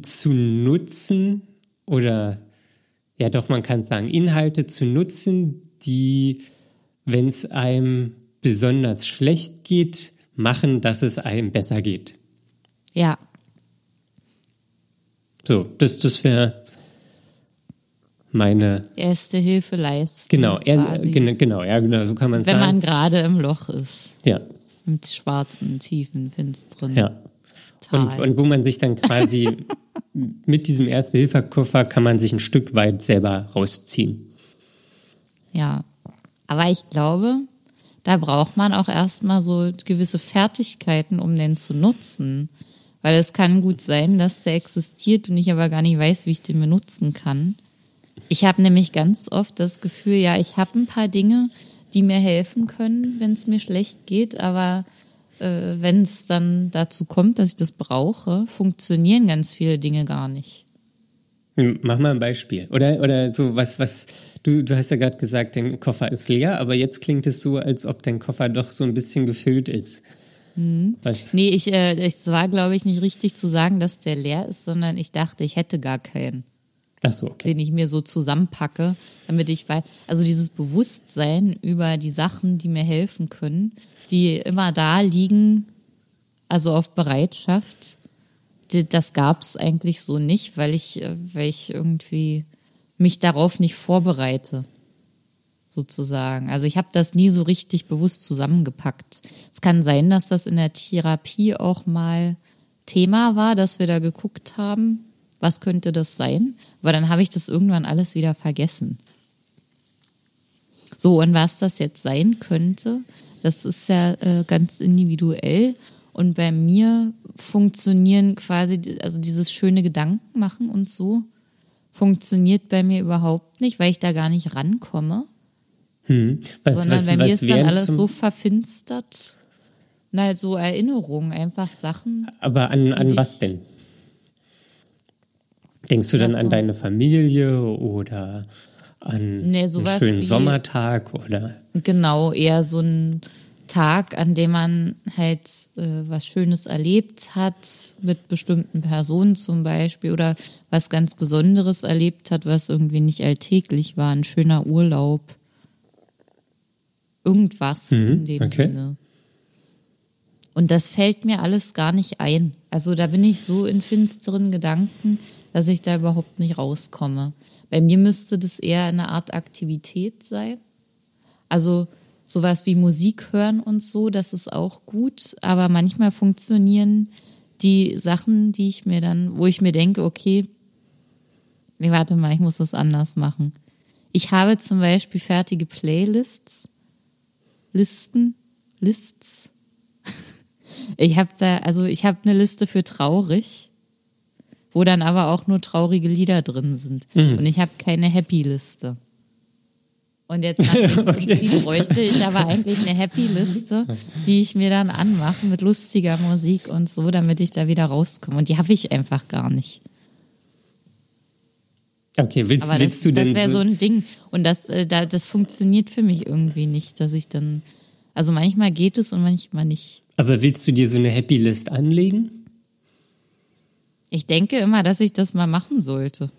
zu nutzen oder ja doch, man kann sagen, Inhalte zu nutzen, die, wenn es einem besonders schlecht geht, machen, dass es einem besser geht. Ja. So, das, das wäre meine Erste Hilfe leisten. Genau, er, genau, genau, ja, genau, so kann man Wenn sagen. man gerade im Loch ist. ja, Im schwarzen, tiefen, finsteren ja. Tal. Und, und wo man sich dann quasi mit diesem Erste-Hilfe-Koffer kann man sich ein Stück weit selber rausziehen. Ja. Aber ich glaube, da braucht man auch erstmal so gewisse Fertigkeiten, um den zu nutzen. Weil es kann gut sein, dass der existiert und ich aber gar nicht weiß, wie ich den benutzen kann. Ich habe nämlich ganz oft das Gefühl, ja, ich habe ein paar Dinge, die mir helfen können, wenn es mir schlecht geht, aber äh, wenn es dann dazu kommt, dass ich das brauche, funktionieren ganz viele Dinge gar nicht. Hm, Mach mal ein Beispiel. Oder, oder so was, was, du, du hast ja gerade gesagt, dein Koffer ist leer, aber jetzt klingt es so, als ob dein Koffer doch so ein bisschen gefüllt ist. Was? Nee, ich, äh, es war, glaube ich, nicht richtig zu sagen, dass der leer ist, sondern ich dachte, ich hätte gar keinen, so, okay. den ich mir so zusammenpacke, damit ich weiß, also dieses Bewusstsein über die Sachen, die mir helfen können, die immer da liegen, also auf Bereitschaft, das gab's eigentlich so nicht, weil ich, äh, weil ich irgendwie mich darauf nicht vorbereite sozusagen. Also ich habe das nie so richtig bewusst zusammengepackt. Es kann sein, dass das in der Therapie auch mal Thema war, dass wir da geguckt haben, was könnte das sein? Aber dann habe ich das irgendwann alles wieder vergessen. So, und was das jetzt sein könnte, das ist ja äh, ganz individuell. Und bei mir funktionieren quasi, also dieses schöne Gedanken machen und so, funktioniert bei mir überhaupt nicht, weil ich da gar nicht rankomme. Hm. Was, Sondern was, bei mir was ist dann alles so verfinstert. Na, so Erinnerungen, einfach Sachen. aber an, an was denn? Denkst du dann an deine Familie oder an Nee, einen schönen Sommertag oder? Genau, eher so ein Tag, an dem man halt äh, was Schönes erlebt hat, mit bestimmten Personen zum Beispiel, oder was ganz Besonderes erlebt hat, was irgendwie nicht alltäglich war, ein schöner Urlaub. Irgendwas in dem Mhm, okay. Sinne. Und das fällt mir alles gar nicht ein. Also da bin ich so in finsteren Gedanken, dass ich da überhaupt nicht rauskomme. Bei mir müsste das eher eine Art Aktivität sein. Also sowas wie Musik hören und so, das ist auch gut, aber manchmal funktionieren die Sachen, die ich mir dann, wo ich mir denke, okay, nee, warte mal, ich muss das anders machen. Ich habe zum Beispiel fertige Playlists, Listen, Lists. Ich habe da, also ich habe eine Liste für traurig, wo dann aber auch nur traurige Lieder drin sind. Und ich habe keine Happy-Liste. Und jetzt Prinzip bräuchte ich aber eigentlich eine Happy-Liste, die ich mir dann anmache mit lustiger Musik und so, damit ich da wieder rauskomme. Und die habe ich einfach gar nicht. Okay, willst, Aber willst das, du denn das wäre so ein Ding. Und das, äh, da, das funktioniert für mich irgendwie nicht, dass ich dann, also manchmal geht es und manchmal nicht. aber willst du dir so eine Happy List anlegen? Ich denke immer, dass ich das mal machen sollte.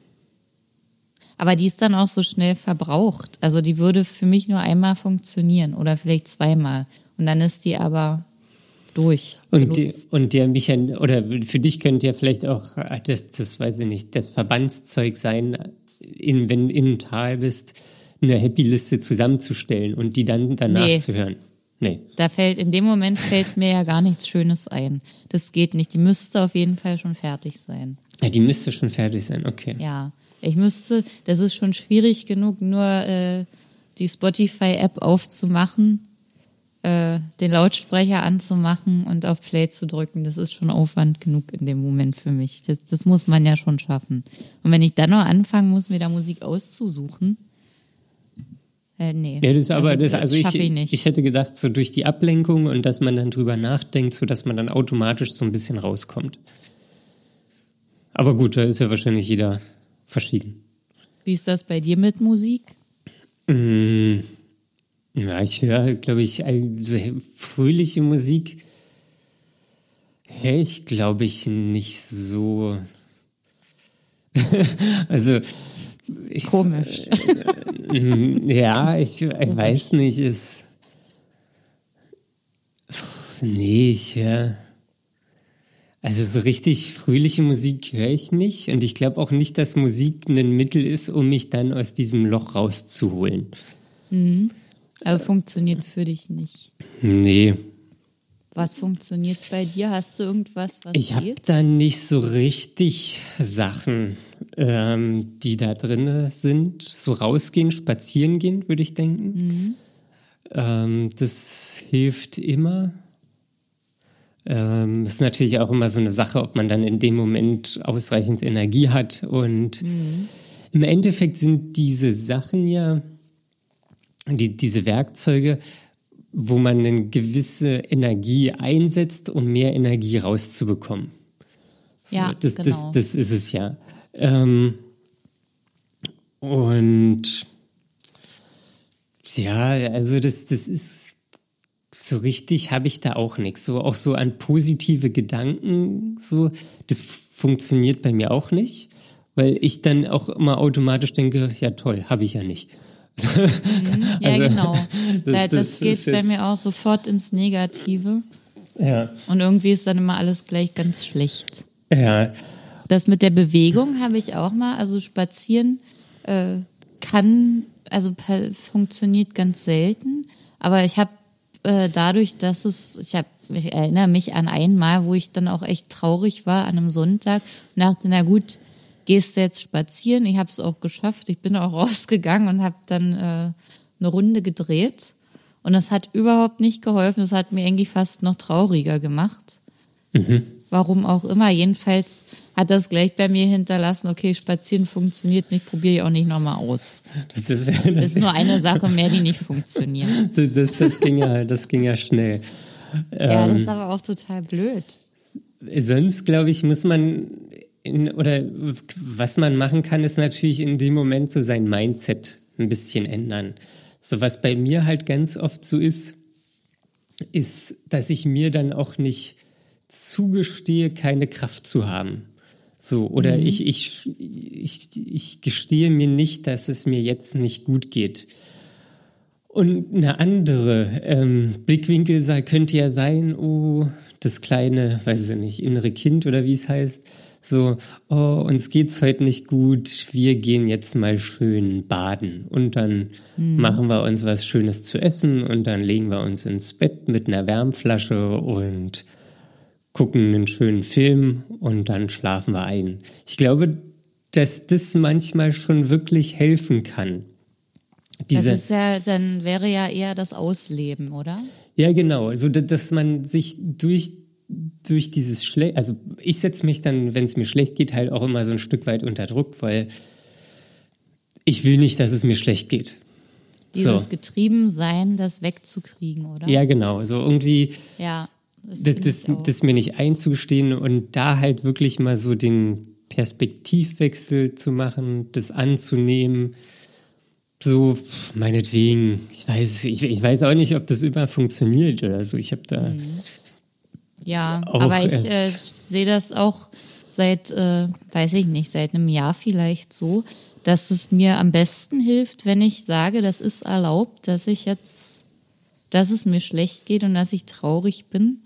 Aber die ist dann auch so schnell verbraucht. Also die würde für mich nur einmal funktionieren oder vielleicht zweimal. Und dann ist die aber durch. Und, die, und der Mechan oder für dich könnte ja vielleicht auch äh, das, das weiß ich nicht, das Verbandszeug sein, in, wenn du im Tal bist, eine Happy-Liste zusammenzustellen und die dann danach Nee. zu hören. Nee. Da fällt, in dem Moment fällt mir ja gar nichts Schönes ein. Das geht nicht. Die müsste auf jeden Fall schon fertig sein. Ja, die müsste schon fertig sein, okay. Ja. Ich müsste, das ist schon schwierig genug, nur äh, die Spotify-App aufzumachen, äh, den Lautsprecher anzumachen und auf Play zu drücken. Das ist schon Aufwand genug in dem Moment für mich. Das, das muss man ja schon schaffen. Und wenn ich dann noch anfangen muss, mir da Musik auszusuchen, äh, nee. Ja, das aber, das, also ich, ich ich, hätte gedacht, so durch die Ablenkung und dass man dann drüber nachdenkt, so dass man dann automatisch so ein bisschen rauskommt. Aber gut, da ist ja wahrscheinlich jeder verschieden. Wie ist das bei dir mit Musik? Mm, ja, ich höre, glaube ich, so fröhliche Musik höre ich, glaube ich, nicht so. also. Ich, Komisch. Äh, ja, ich, ich weiß nicht, ist. Nee, ich höre. Also so richtig fröhliche Musik höre ich nicht. Und ich glaube auch nicht, dass Musik ein Mittel ist, um mich dann aus diesem Loch rauszuholen. Mhm. Also funktioniert für dich nicht. Nee. Was funktioniert bei dir? Hast du irgendwas, was Ich habe da nicht so richtig Sachen, ähm, die da drin sind. So rausgehen, spazieren gehen, würde ich denken. Mhm. Ähm, das hilft immer. Ähm, ist natürlich auch immer so eine Sache, ob man dann in dem Moment ausreichend Energie hat. Und mhm. im Endeffekt sind diese Sachen ja, die, diese Werkzeuge, wo man eine gewisse Energie einsetzt, um mehr Energie rauszubekommen. So, ja, das, genau. das, das ist es ja. Ähm, und ja, also das, das ist so richtig habe ich da auch nichts. So auch so an positive Gedanken, so, das funktioniert bei mir auch nicht, weil ich dann auch immer automatisch denke, ja toll, habe ich ja nicht. Mhm, ja, also, genau. Das, das, das geht bei mir auch sofort ins Negative. Ja. Und irgendwie ist dann immer alles gleich ganz schlecht. Ja. Das mit der Bewegung habe ich auch mal. Also spazieren äh, kann, also funktioniert ganz selten. Aber ich habe äh, dadurch, dass es, ich habe, ich erinnere mich an einmal, wo ich dann auch echt traurig war an einem Sonntag und dachte, na gut, gehst du jetzt spazieren? Ich habe es auch geschafft. Ich bin auch rausgegangen und habe dann äh, eine Runde gedreht. Und das hat überhaupt nicht geholfen. Das hat mir eigentlich fast noch trauriger gemacht. Mhm. Warum auch immer. Jedenfalls hat das gleich bei mir hinterlassen, okay, spazieren funktioniert nicht, probiere ich auch nicht nochmal aus. Das ist, das, das ist nur eine Sache mehr, die nicht funktioniert. Das, das, das, ging, ja, das ging ja schnell. Ja, das ist ähm, aber auch total blöd. Sonst, glaube ich, muss man, in, oder was man machen kann, ist natürlich in dem Moment so sein Mindset ein bisschen ändern. So was bei mir halt ganz oft so ist, ist, dass ich mir dann auch nicht zugestehe, keine Kraft zu haben. So, oder mhm. ich, ich, ich, ich gestehe mir nicht, dass es mir jetzt nicht gut geht. Und eine andere ähm, Blickwinkel sei, könnte ja sein, oh, das kleine, weiß ich nicht, innere Kind oder wie es heißt, so, oh, uns geht's heute nicht gut, wir gehen jetzt mal schön baden und dann mhm. machen wir uns was Schönes zu essen und dann legen wir uns ins Bett mit einer Wärmflasche und gucken einen schönen Film und dann schlafen wir ein. Ich glaube, dass das manchmal schon wirklich helfen kann. Diese, das ist ja, dann wäre ja eher das Ausleben, oder? Ja, genau. Also, dass man sich durch, durch dieses Schlecht, also ich setze mich dann, wenn es mir schlecht geht, halt auch immer so ein Stück weit unter Druck, weil ich will nicht, dass es mir schlecht geht. Dieses so. Getriebensein, das wegzukriegen, oder? Ja, genau. So irgendwie. Ja. Das, das, das, mir nicht einzustehen und da halt wirklich mal so den Perspektivwechsel zu machen, das anzunehmen. So, meinetwegen, ich weiß, ich, ich weiß auch nicht, ob das immer funktioniert oder so. Ich habe da. Mhm. Ja, aber ich äh, sehe das auch seit, äh, weiß ich nicht, seit einem Jahr vielleicht so, dass es mir am besten hilft, wenn ich sage, das ist erlaubt, dass ich jetzt, dass es mir schlecht geht und dass ich traurig bin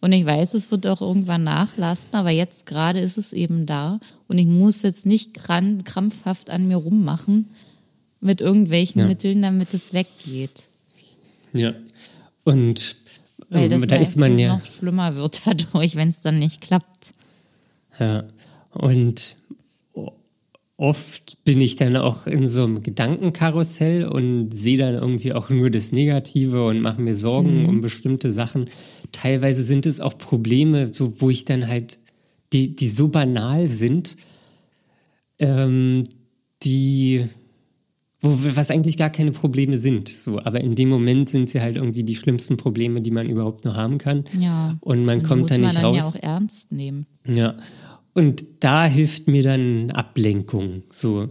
und ich weiß, es wird auch irgendwann nachlassen, aber jetzt gerade ist es eben da. Und ich muss jetzt nicht krampfhaft an mir rummachen mit irgendwelchen ja. Mitteln, damit es weggeht. Ja. Und Weil das da ist man ja noch schlimmer wird dadurch, wenn es dann nicht klappt. Ja. Und oft bin ich dann auch in so einem Gedankenkarussell und sehe dann irgendwie auch nur das Negative und mache mir Sorgen mhm. um bestimmte Sachen. Teilweise sind es auch Probleme, so wo ich dann halt, die, die so banal sind, ähm, die, wo, was eigentlich gar keine Probleme sind. So, aber in dem Moment sind sie halt irgendwie die schlimmsten Probleme, die man überhaupt nur haben kann. Ja. Und man kommt da nicht man raus. Ja, auch ernst nehmen. Ja. Und da hilft mir dann Ablenkung, so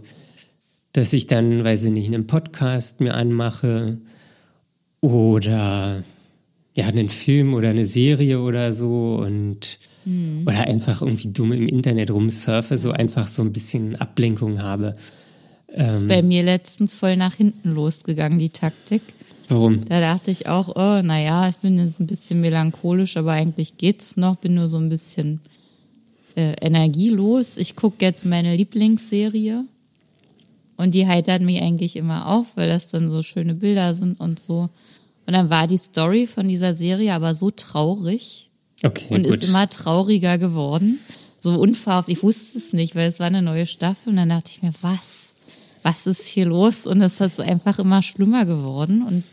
dass ich dann, weiß ich nicht, einen Podcast mir anmache oder ja, einen Film oder eine Serie oder so und mhm. oder einfach irgendwie dumm im Internet rumsurfe, so einfach so ein bisschen Ablenkung habe. Das ist ähm, bei mir letztens voll nach hinten losgegangen, die Taktik. Warum? Da dachte ich auch, oh, naja, ich bin jetzt ein bisschen melancholisch, aber eigentlich geht's noch, bin nur so ein bisschen äh, energielos. Ich gucke jetzt meine Lieblingsserie und die heitert mich eigentlich immer auf, weil das dann so schöne Bilder sind und so. Und dann war die Story von dieser Serie aber so traurig okay, und gut. ist immer trauriger geworden. So unverhofft. Ich wusste es nicht, weil es war eine neue Staffel und dann dachte ich mir, was? Was ist hier los? Und es ist einfach immer schlimmer geworden und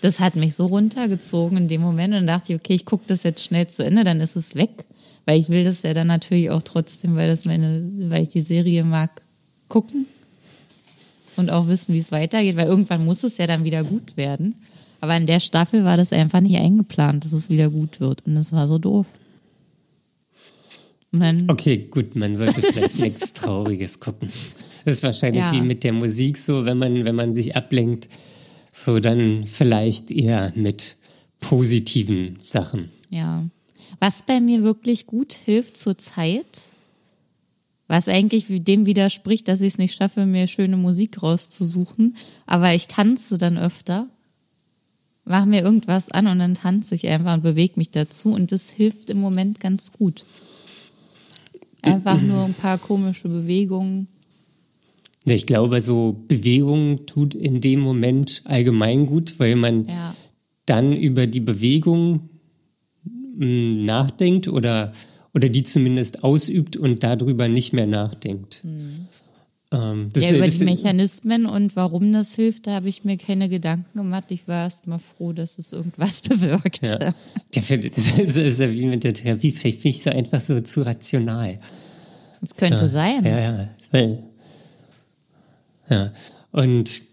das hat mich so runtergezogen in dem Moment und dann dachte ich, okay, ich gucke das jetzt schnell zu Ende, dann ist es weg. Weil ich will das ja dann natürlich auch trotzdem, weil das meine, weil ich die Serie mag, gucken und auch wissen, wie es weitergeht, weil irgendwann muss es ja dann wieder gut werden. Aber in der Staffel war das einfach nicht eingeplant, dass es wieder gut wird. Und das war so doof. okay, gut, man sollte vielleicht nichts Trauriges gucken. Das ist wahrscheinlich ja. wie mit der Musik so, wenn man, wenn man sich ablenkt, so dann vielleicht eher mit positiven Sachen. Ja. Was bei mir wirklich gut hilft zur Zeit, was eigentlich dem widerspricht, dass ich es nicht schaffe, mir schöne Musik rauszusuchen, aber ich tanze dann öfter, mache mir irgendwas an und dann tanze ich einfach und bewege mich dazu und das hilft im Moment ganz gut. Einfach nur ein paar komische Bewegungen. Ich glaube, so Bewegung tut in dem Moment allgemein gut, weil man ja. dann über die Bewegung nachdenkt oder oder die zumindest ausübt und darüber nicht mehr nachdenkt. Mhm. Ähm, das, ja, über das, die Mechanismen und warum das hilft, da habe ich mir keine Gedanken gemacht. Ich war erst mal froh, dass es irgendwas bewirkt. Ja. Das ist ja wie mit der Therapie. Vielleicht bin ich so einfach so zu rational. Das könnte ja. sein. Ja, ja. Ja. Und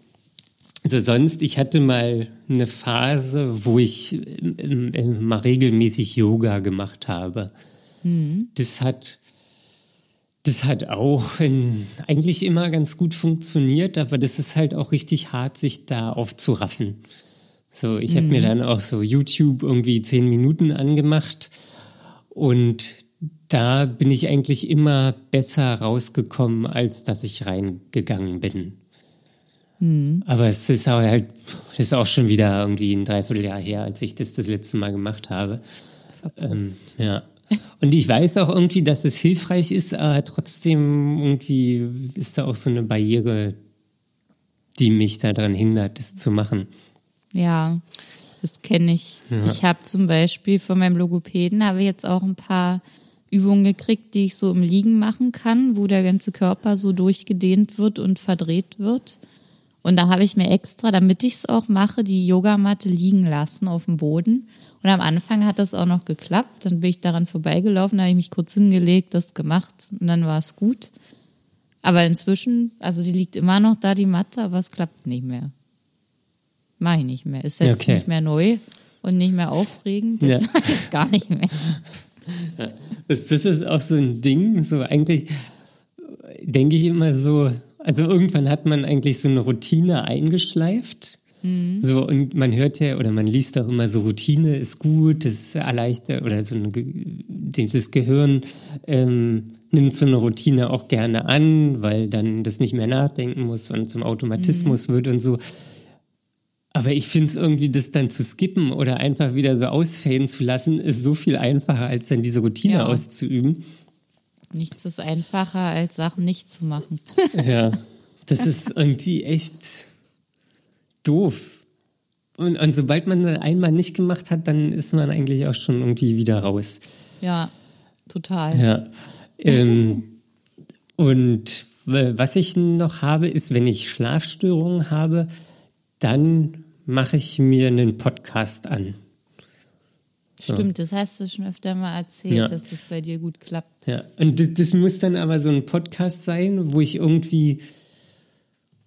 also sonst, ich hatte mal eine Phase, wo ich mal regelmäßig Yoga gemacht habe. Mhm. Das hat, das hat auch in, eigentlich immer ganz gut funktioniert, aber das ist halt auch richtig hart, sich da aufzuraffen. So, ich mhm. habe mir dann auch so YouTube irgendwie zehn Minuten angemacht und da bin ich eigentlich immer besser rausgekommen, als dass ich reingegangen bin. Mhm. Aber es ist auch halt, ist auch schon wieder irgendwie ein Dreivierteljahr her, als ich das das letzte Mal gemacht habe. Ähm, ja. Und ich weiß auch irgendwie, dass es hilfreich ist, aber trotzdem irgendwie ist da auch so eine Barriere, die mich daran hindert, das zu machen. Ja, das kenne ich. Ja. Ich habe zum Beispiel von meinem Logopäden habe jetzt auch ein paar Übungen gekriegt, die ich so im Liegen machen kann, wo der ganze Körper so durchgedehnt wird und verdreht wird. Und da habe ich mir extra, damit ich es auch mache, die Yogamatte liegen lassen auf dem Boden. Und am Anfang hat das auch noch geklappt. Dann bin ich daran vorbeigelaufen, habe ich mich kurz hingelegt, das gemacht und dann war es gut. Aber inzwischen, also die liegt immer noch da, die Matte, aber es klappt nicht mehr. Mache ich nicht mehr. Ist jetzt okay. nicht mehr neu und nicht mehr aufregend. Jetzt ja. mache ich es gar nicht mehr. Das, das ist auch so ein Ding, so eigentlich denke ich immer so, also irgendwann hat man eigentlich so eine Routine eingeschleift. Mhm. So, und man hört ja oder man liest auch immer so, Routine ist gut, das erleichtert oder so eine, das Gehirn ähm, nimmt so eine Routine auch gerne an, weil dann das nicht mehr nachdenken muss und zum Automatismus mhm. wird und so. Aber ich finde es irgendwie, das dann zu skippen oder einfach wieder so ausfäden zu lassen, ist so viel einfacher, als dann diese Routine ja. auszuüben. Nichts ist einfacher, als Sachen nicht zu machen. ja, das ist irgendwie echt doof. Und, und sobald man einmal nicht gemacht hat, dann ist man eigentlich auch schon irgendwie wieder raus. Ja, total. Ja. Ähm, und was ich noch habe, ist, wenn ich Schlafstörungen habe, dann mache ich mir einen Podcast an. Stimmt, das hast du schon öfter mal erzählt, ja. dass das bei dir gut klappt. Ja, und das, das, muss dann aber so ein Podcast sein, wo ich irgendwie,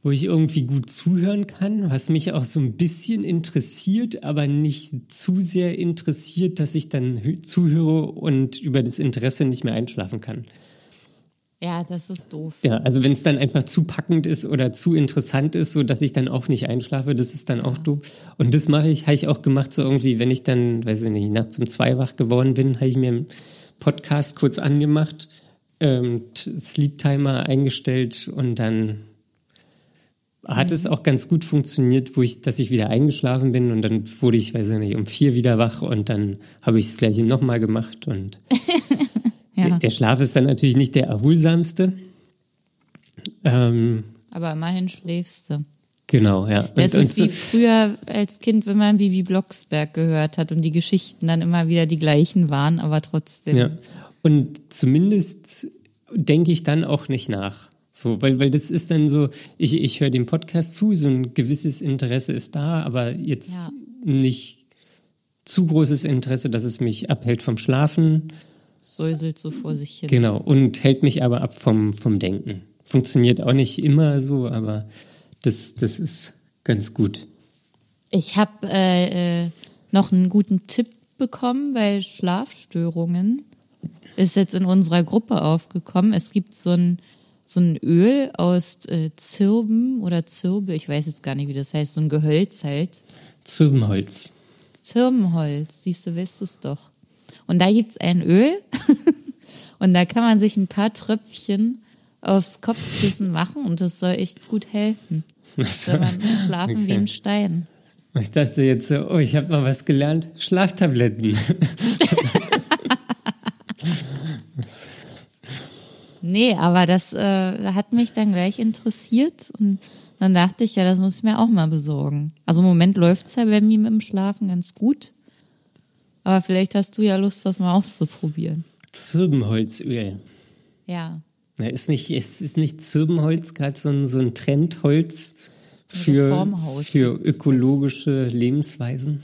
wo ich irgendwie gut zuhören kann, was mich auch so ein bisschen interessiert, aber nicht zu sehr interessiert, dass ich dann zuhöre und über das Interesse nicht mehr einschlafen kann. Ja, das ist doof. Ja, also wenn es dann einfach zu packend ist oder zu interessant ist, so dass ich dann auch nicht einschlafe, das ist dann auch doof. Und das mache ich, habe ich auch gemacht, so irgendwie, wenn ich dann, weiß ich nicht, nachts um zwei wach geworden bin, habe ich mir einen Podcast kurz angemacht, ähm, Sleep Timer eingestellt und dann hat es auch ganz gut funktioniert, wo ich, dass ich wieder eingeschlafen bin und dann wurde ich, weiß ich nicht, um vier wieder wach und dann habe ich das gleiche nochmal gemacht und Ja. Der Schlaf ist dann natürlich nicht der erholsamste. Ähm, Aber immerhin schläfst du. Genau, ja. Das und, ist und wie früher als Kind, wenn man Bibi Blocksberg gehört hat und die Geschichten dann immer wieder die gleichen waren, aber trotzdem. Ja. Und zumindest denke ich dann auch nicht nach. So, weil, weil das ist dann so, ich, ich höre dem Podcast zu, so ein gewisses Interesse ist da, aber jetzt ja. nicht zu großes Interesse, dass es mich abhält vom Schlafen säuselt so vor sich hin. Genau, und hält mich aber ab vom, vom Denken. Funktioniert auch nicht immer so, aber das, das ist ganz gut. Ich habe äh, äh, noch einen guten Tipp bekommen bei Schlafstörungen. Ist jetzt in unserer Gruppe aufgekommen. Es gibt so ein, so ein Öl aus äh, Zirben oder Zirbe, ich weiß jetzt gar nicht, wie das heißt, so ein Gehölz halt. Zirbenholz. Zirbenholz, siehst du, weißt du es doch. Und da gibt's ein Öl und da kann man sich ein paar Tröpfchen aufs Kopfkissen machen und das soll echt gut helfen. Soll man schlafen okay. wie ein Stein. Ich dachte jetzt so, oh, ich habe mal was gelernt. Schlaftabletten. nee, aber das äh, hat mich dann gleich interessiert und dann dachte ich, ja, das muss ich mir auch mal besorgen. Also im Moment läuft's ja bei mir mit dem Schlafen ganz gut. Aber vielleicht hast du ja Lust, das mal auszuprobieren. Zirbenholzöl. Ja. ja ist, nicht, ist, ist nicht Zirbenholz gerade so ein, so ein Trendholz für, für ökologische Lebensweisen?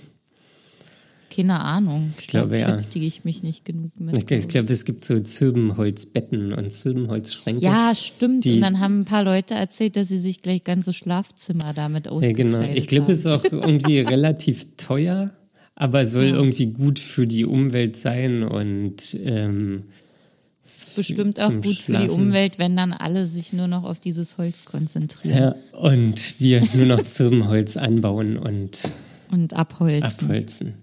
Keine Ahnung. Ich, ich glaube, ja. beschäftige ich mich nicht genug mit. Ich, ich glaube, es gibt so Zirbenholzbetten und Zirbenholzschränke. Ja, stimmt. und dann haben ein paar Leute erzählt, dass sie sich gleich ganze Schlafzimmer damit ausgekleidet Ja, genau. Ich glaube, es ist auch irgendwie relativ teuer aber soll ja. irgendwie gut für die Umwelt sein und ähm, bestimmt auch gut Schlafen. für die Umwelt, wenn dann alle sich nur noch auf dieses Holz konzentrieren. Ja, und wir nur noch zum Holz anbauen und, und abholzen. abholzen.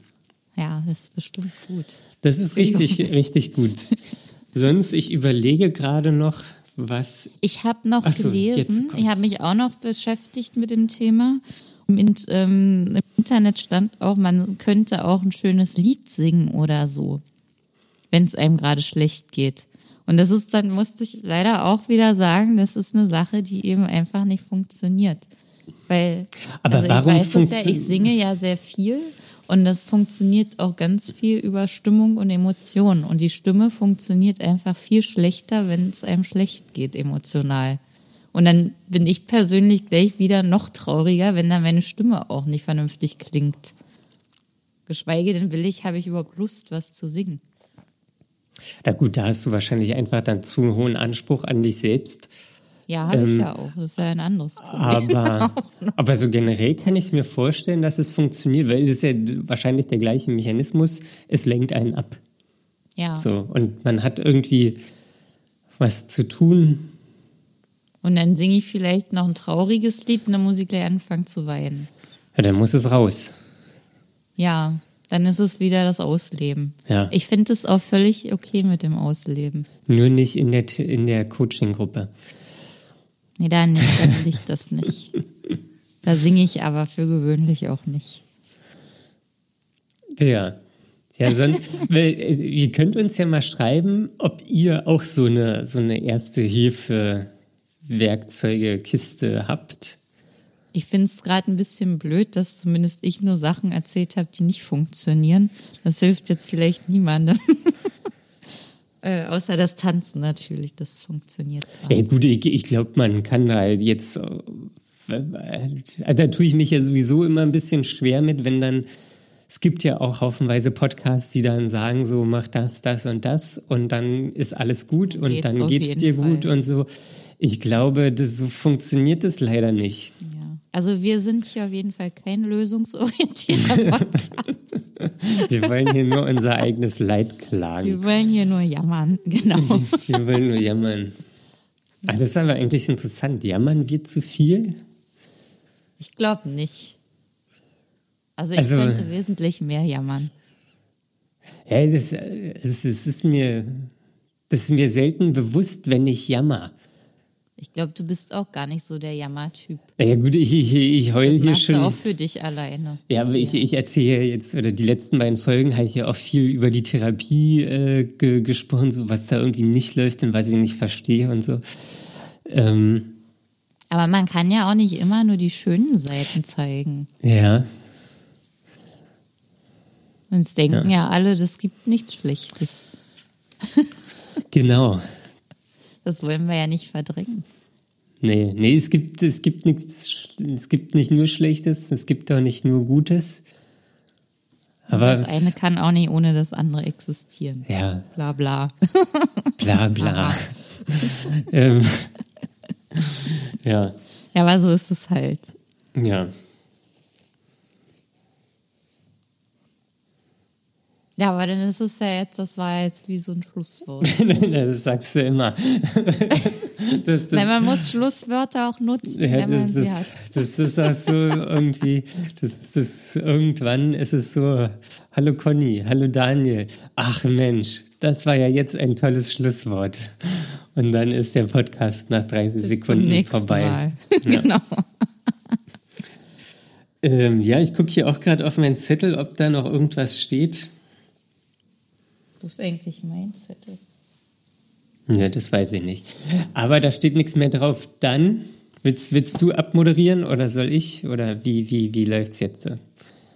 Ja, das ist bestimmt gut. Das ist richtig, richtig gut. Sonst, ich überlege gerade noch, was. Ich habe noch so, gelesen, ich habe mich auch noch beschäftigt mit dem Thema. Im, ähm, Im Internet stand auch, man könnte auch ein schönes Lied singen oder so, wenn es einem gerade schlecht geht. Und das ist dann, musste ich leider auch wieder sagen, das ist eine Sache, die eben einfach nicht funktioniert. Weil Aber also warum ich weiß ja, ich singe ja sehr viel und das funktioniert auch ganz viel über Stimmung und Emotionen. Und die Stimme funktioniert einfach viel schlechter, wenn es einem schlecht geht, emotional. Und dann bin ich persönlich gleich wieder noch trauriger, wenn dann meine Stimme auch nicht vernünftig klingt. Geschweige denn will ich, habe ich überhaupt Lust, was zu singen. Na gut, da hast du wahrscheinlich einfach dann zu einen hohen Anspruch an dich selbst. Ja, habe ähm, ich ja auch. Das ist ja ein anderes Problem. Aber, aber so generell kann ich es mir vorstellen, dass es funktioniert, weil es ist ja wahrscheinlich der gleiche Mechanismus. Es lenkt einen ab. Ja. So, und man hat irgendwie was zu tun, und dann singe ich vielleicht noch ein trauriges Lied und dann muss ich gleich anfangen zu weinen. Ja, dann muss es raus. Ja, dann ist es wieder das Ausleben. Ja. Ich finde es auch völlig okay mit dem Ausleben. Nur nicht in der, in der Coaching-Gruppe. Nee, da nicht, dann will ich das nicht. Da singe ich aber für gewöhnlich auch nicht. Ja. Ja, sonst, weil, ihr könnt uns ja mal schreiben, ob ihr auch so eine, so eine erste Hilfe Werkzeugekiste habt. Ich finde es gerade ein bisschen blöd, dass zumindest ich nur Sachen erzählt habe, die nicht funktionieren. Das hilft jetzt vielleicht niemandem. äh, außer das Tanzen natürlich, das funktioniert. Ja, gut, ich, ich glaube, man kann da jetzt, äh, da tue ich mich ja sowieso immer ein bisschen schwer mit, wenn dann es gibt ja auch haufenweise Podcasts, die dann sagen, so mach das, das und das und dann ist alles gut und Geht's dann geht's jeden dir gut Fall. und so. Ich glaube, das, so funktioniert es leider nicht. Ja. Also wir sind hier auf jeden Fall kein lösungsorientierter Podcast. Wir wollen hier nur unser eigenes Leid klagen. Wir wollen hier nur jammern, genau. Wir wollen nur jammern. Ach, das ist aber eigentlich interessant. Jammern wir zu viel? Ich glaube nicht. Also ich Also- könnte wesentlich mehr jammern. Ja, das, äh, es, es ist mir, das ist mir selten bewusst, wenn ich jammer. Ich glaube, du bist auch gar nicht so der Jammertyp. Ja gut, ich, ich, ich heul Das hier machst du schon. auch für dich alleine. Ja, aber ich, ich erzähle jetzt, oder die letzten beiden Folgen habe ich ja auch viel über die Therapie äh, ge, gesprochen, so was da irgendwie nicht läuft und was ich nicht verstehe und so. Ähm, Aber man kann ja auch nicht immer nur die schönen Seiten zeigen. ja, Sonst denken ja, alle, das gibt nichts Schlechtes. genau. Das wollen wir ja nicht verdrängen. Nee, nee, es gibt, es gibt nichts, es gibt nicht nur Schlechtes, es gibt auch nicht nur Gutes. Aber das eine kann auch nicht ohne das andere existieren. ja, Bla bla. bla bla. ähm, ja, Ja, aber so ist es halt. ja. Ja, aber dann ist es ja jetzt, das war jetzt wie so ein Schlusswort. das sagst du immer. das, das, Nein, man muss Schlusswörter auch nutzen, Ja, wenn man das, sie hat. das, das, das sagst du irgendwie, das, das irgendwann ist es so, hallo Conny, hallo Daniel, ach Mensch, das war ja jetzt ein tolles Schlusswort. Und dann ist der Podcast nach 30 Bis Sekunden vorbei. Mal. Ja. genau. Ähm, ja, ich gucke hier auch gerade auf meinen Zettel, ob da noch irgendwas steht. Das ist eigentlich mein Zettel. Ja, das weiß ich nicht. Aber da steht nichts mehr drauf. Dann, willst, willst du abmoderieren oder soll ich? Oder wie, wie, wie läuft's jetzt?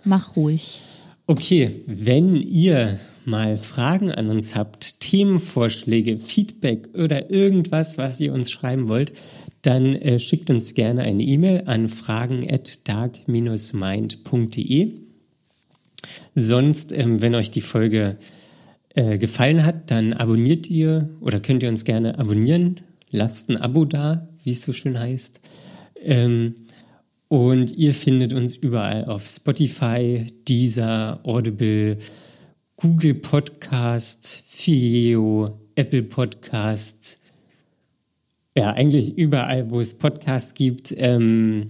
Mach ruhig. Okay, wenn ihr mal Fragen an uns habt, Themenvorschläge, Feedback oder irgendwas, was ihr uns schreiben wollt, dann äh, schickt uns gerne eine E-Mail an fragen@dark-mind.de. Sonst, ähm, wenn euch die Folge äh, gefallen hat, dann abonniert ihr oder könnt ihr uns gerne abonnieren. Lasst ein Abo da, wie es so schön heißt. Ähm, und ihr findet uns überall auf Spotify, Deezer, Audible, Google Podcast, Vimeo, Apple Podcast. Ja, eigentlich überall, wo es Podcasts gibt. Ähm,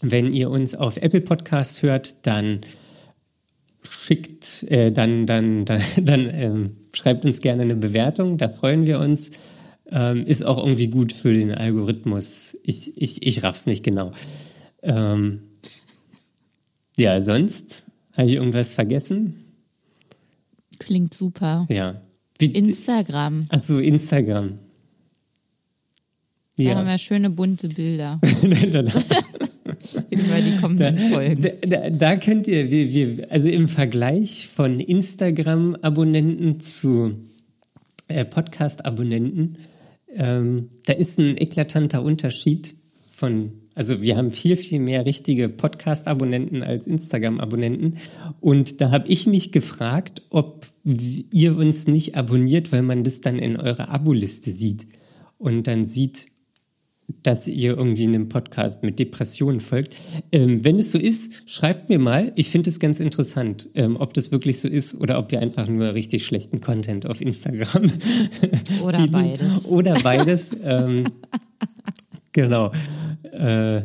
wenn ihr uns auf Apple Podcasts hört, dann schickt, äh, dann, dann, dann, dann ähm, schreibt uns gerne eine Bewertung, da freuen wir uns. Ähm, ist auch irgendwie gut für den Algorithmus. Ich, ich, ich raff's nicht genau. Ähm, ja, sonst habe ich irgendwas vergessen? Klingt super. Ja. Wie, Instagram. ach so, Instagram. Da haben Ja. wir schöne bunte Bilder über die kommenden Folgen. da, da könnt ihr, wir, wir, also im Vergleich von Instagram-Abonnenten zu äh, Podcast-Abonnenten, ähm, da ist ein eklatanter Unterschied von, also wir haben viel, viel mehr richtige Podcast-Abonnenten als Instagram-Abonnenten. Und da habe ich mich gefragt, ob ihr uns nicht abonniert, weil man das dann in eurer Aboliste sieht und dann sieht, dass ihr irgendwie einem Podcast mit Depressionen folgt. Ähm, wenn es so ist, schreibt mir mal. Ich finde es ganz interessant, ähm, ob das wirklich so ist oder ob wir einfach nur richtig schlechten Content auf Instagram Oder bieten. beides. Oder beides. ähm, genau. Äh,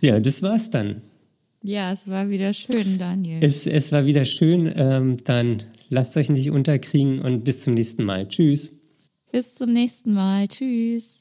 ja, das war's dann. Ja, es war wieder schön, Daniel. Es, es war wieder schön. Ähm, dann lasst euch nicht unterkriegen und bis zum nächsten Mal. Tschüss. Bis zum nächsten Mal. Tschüss.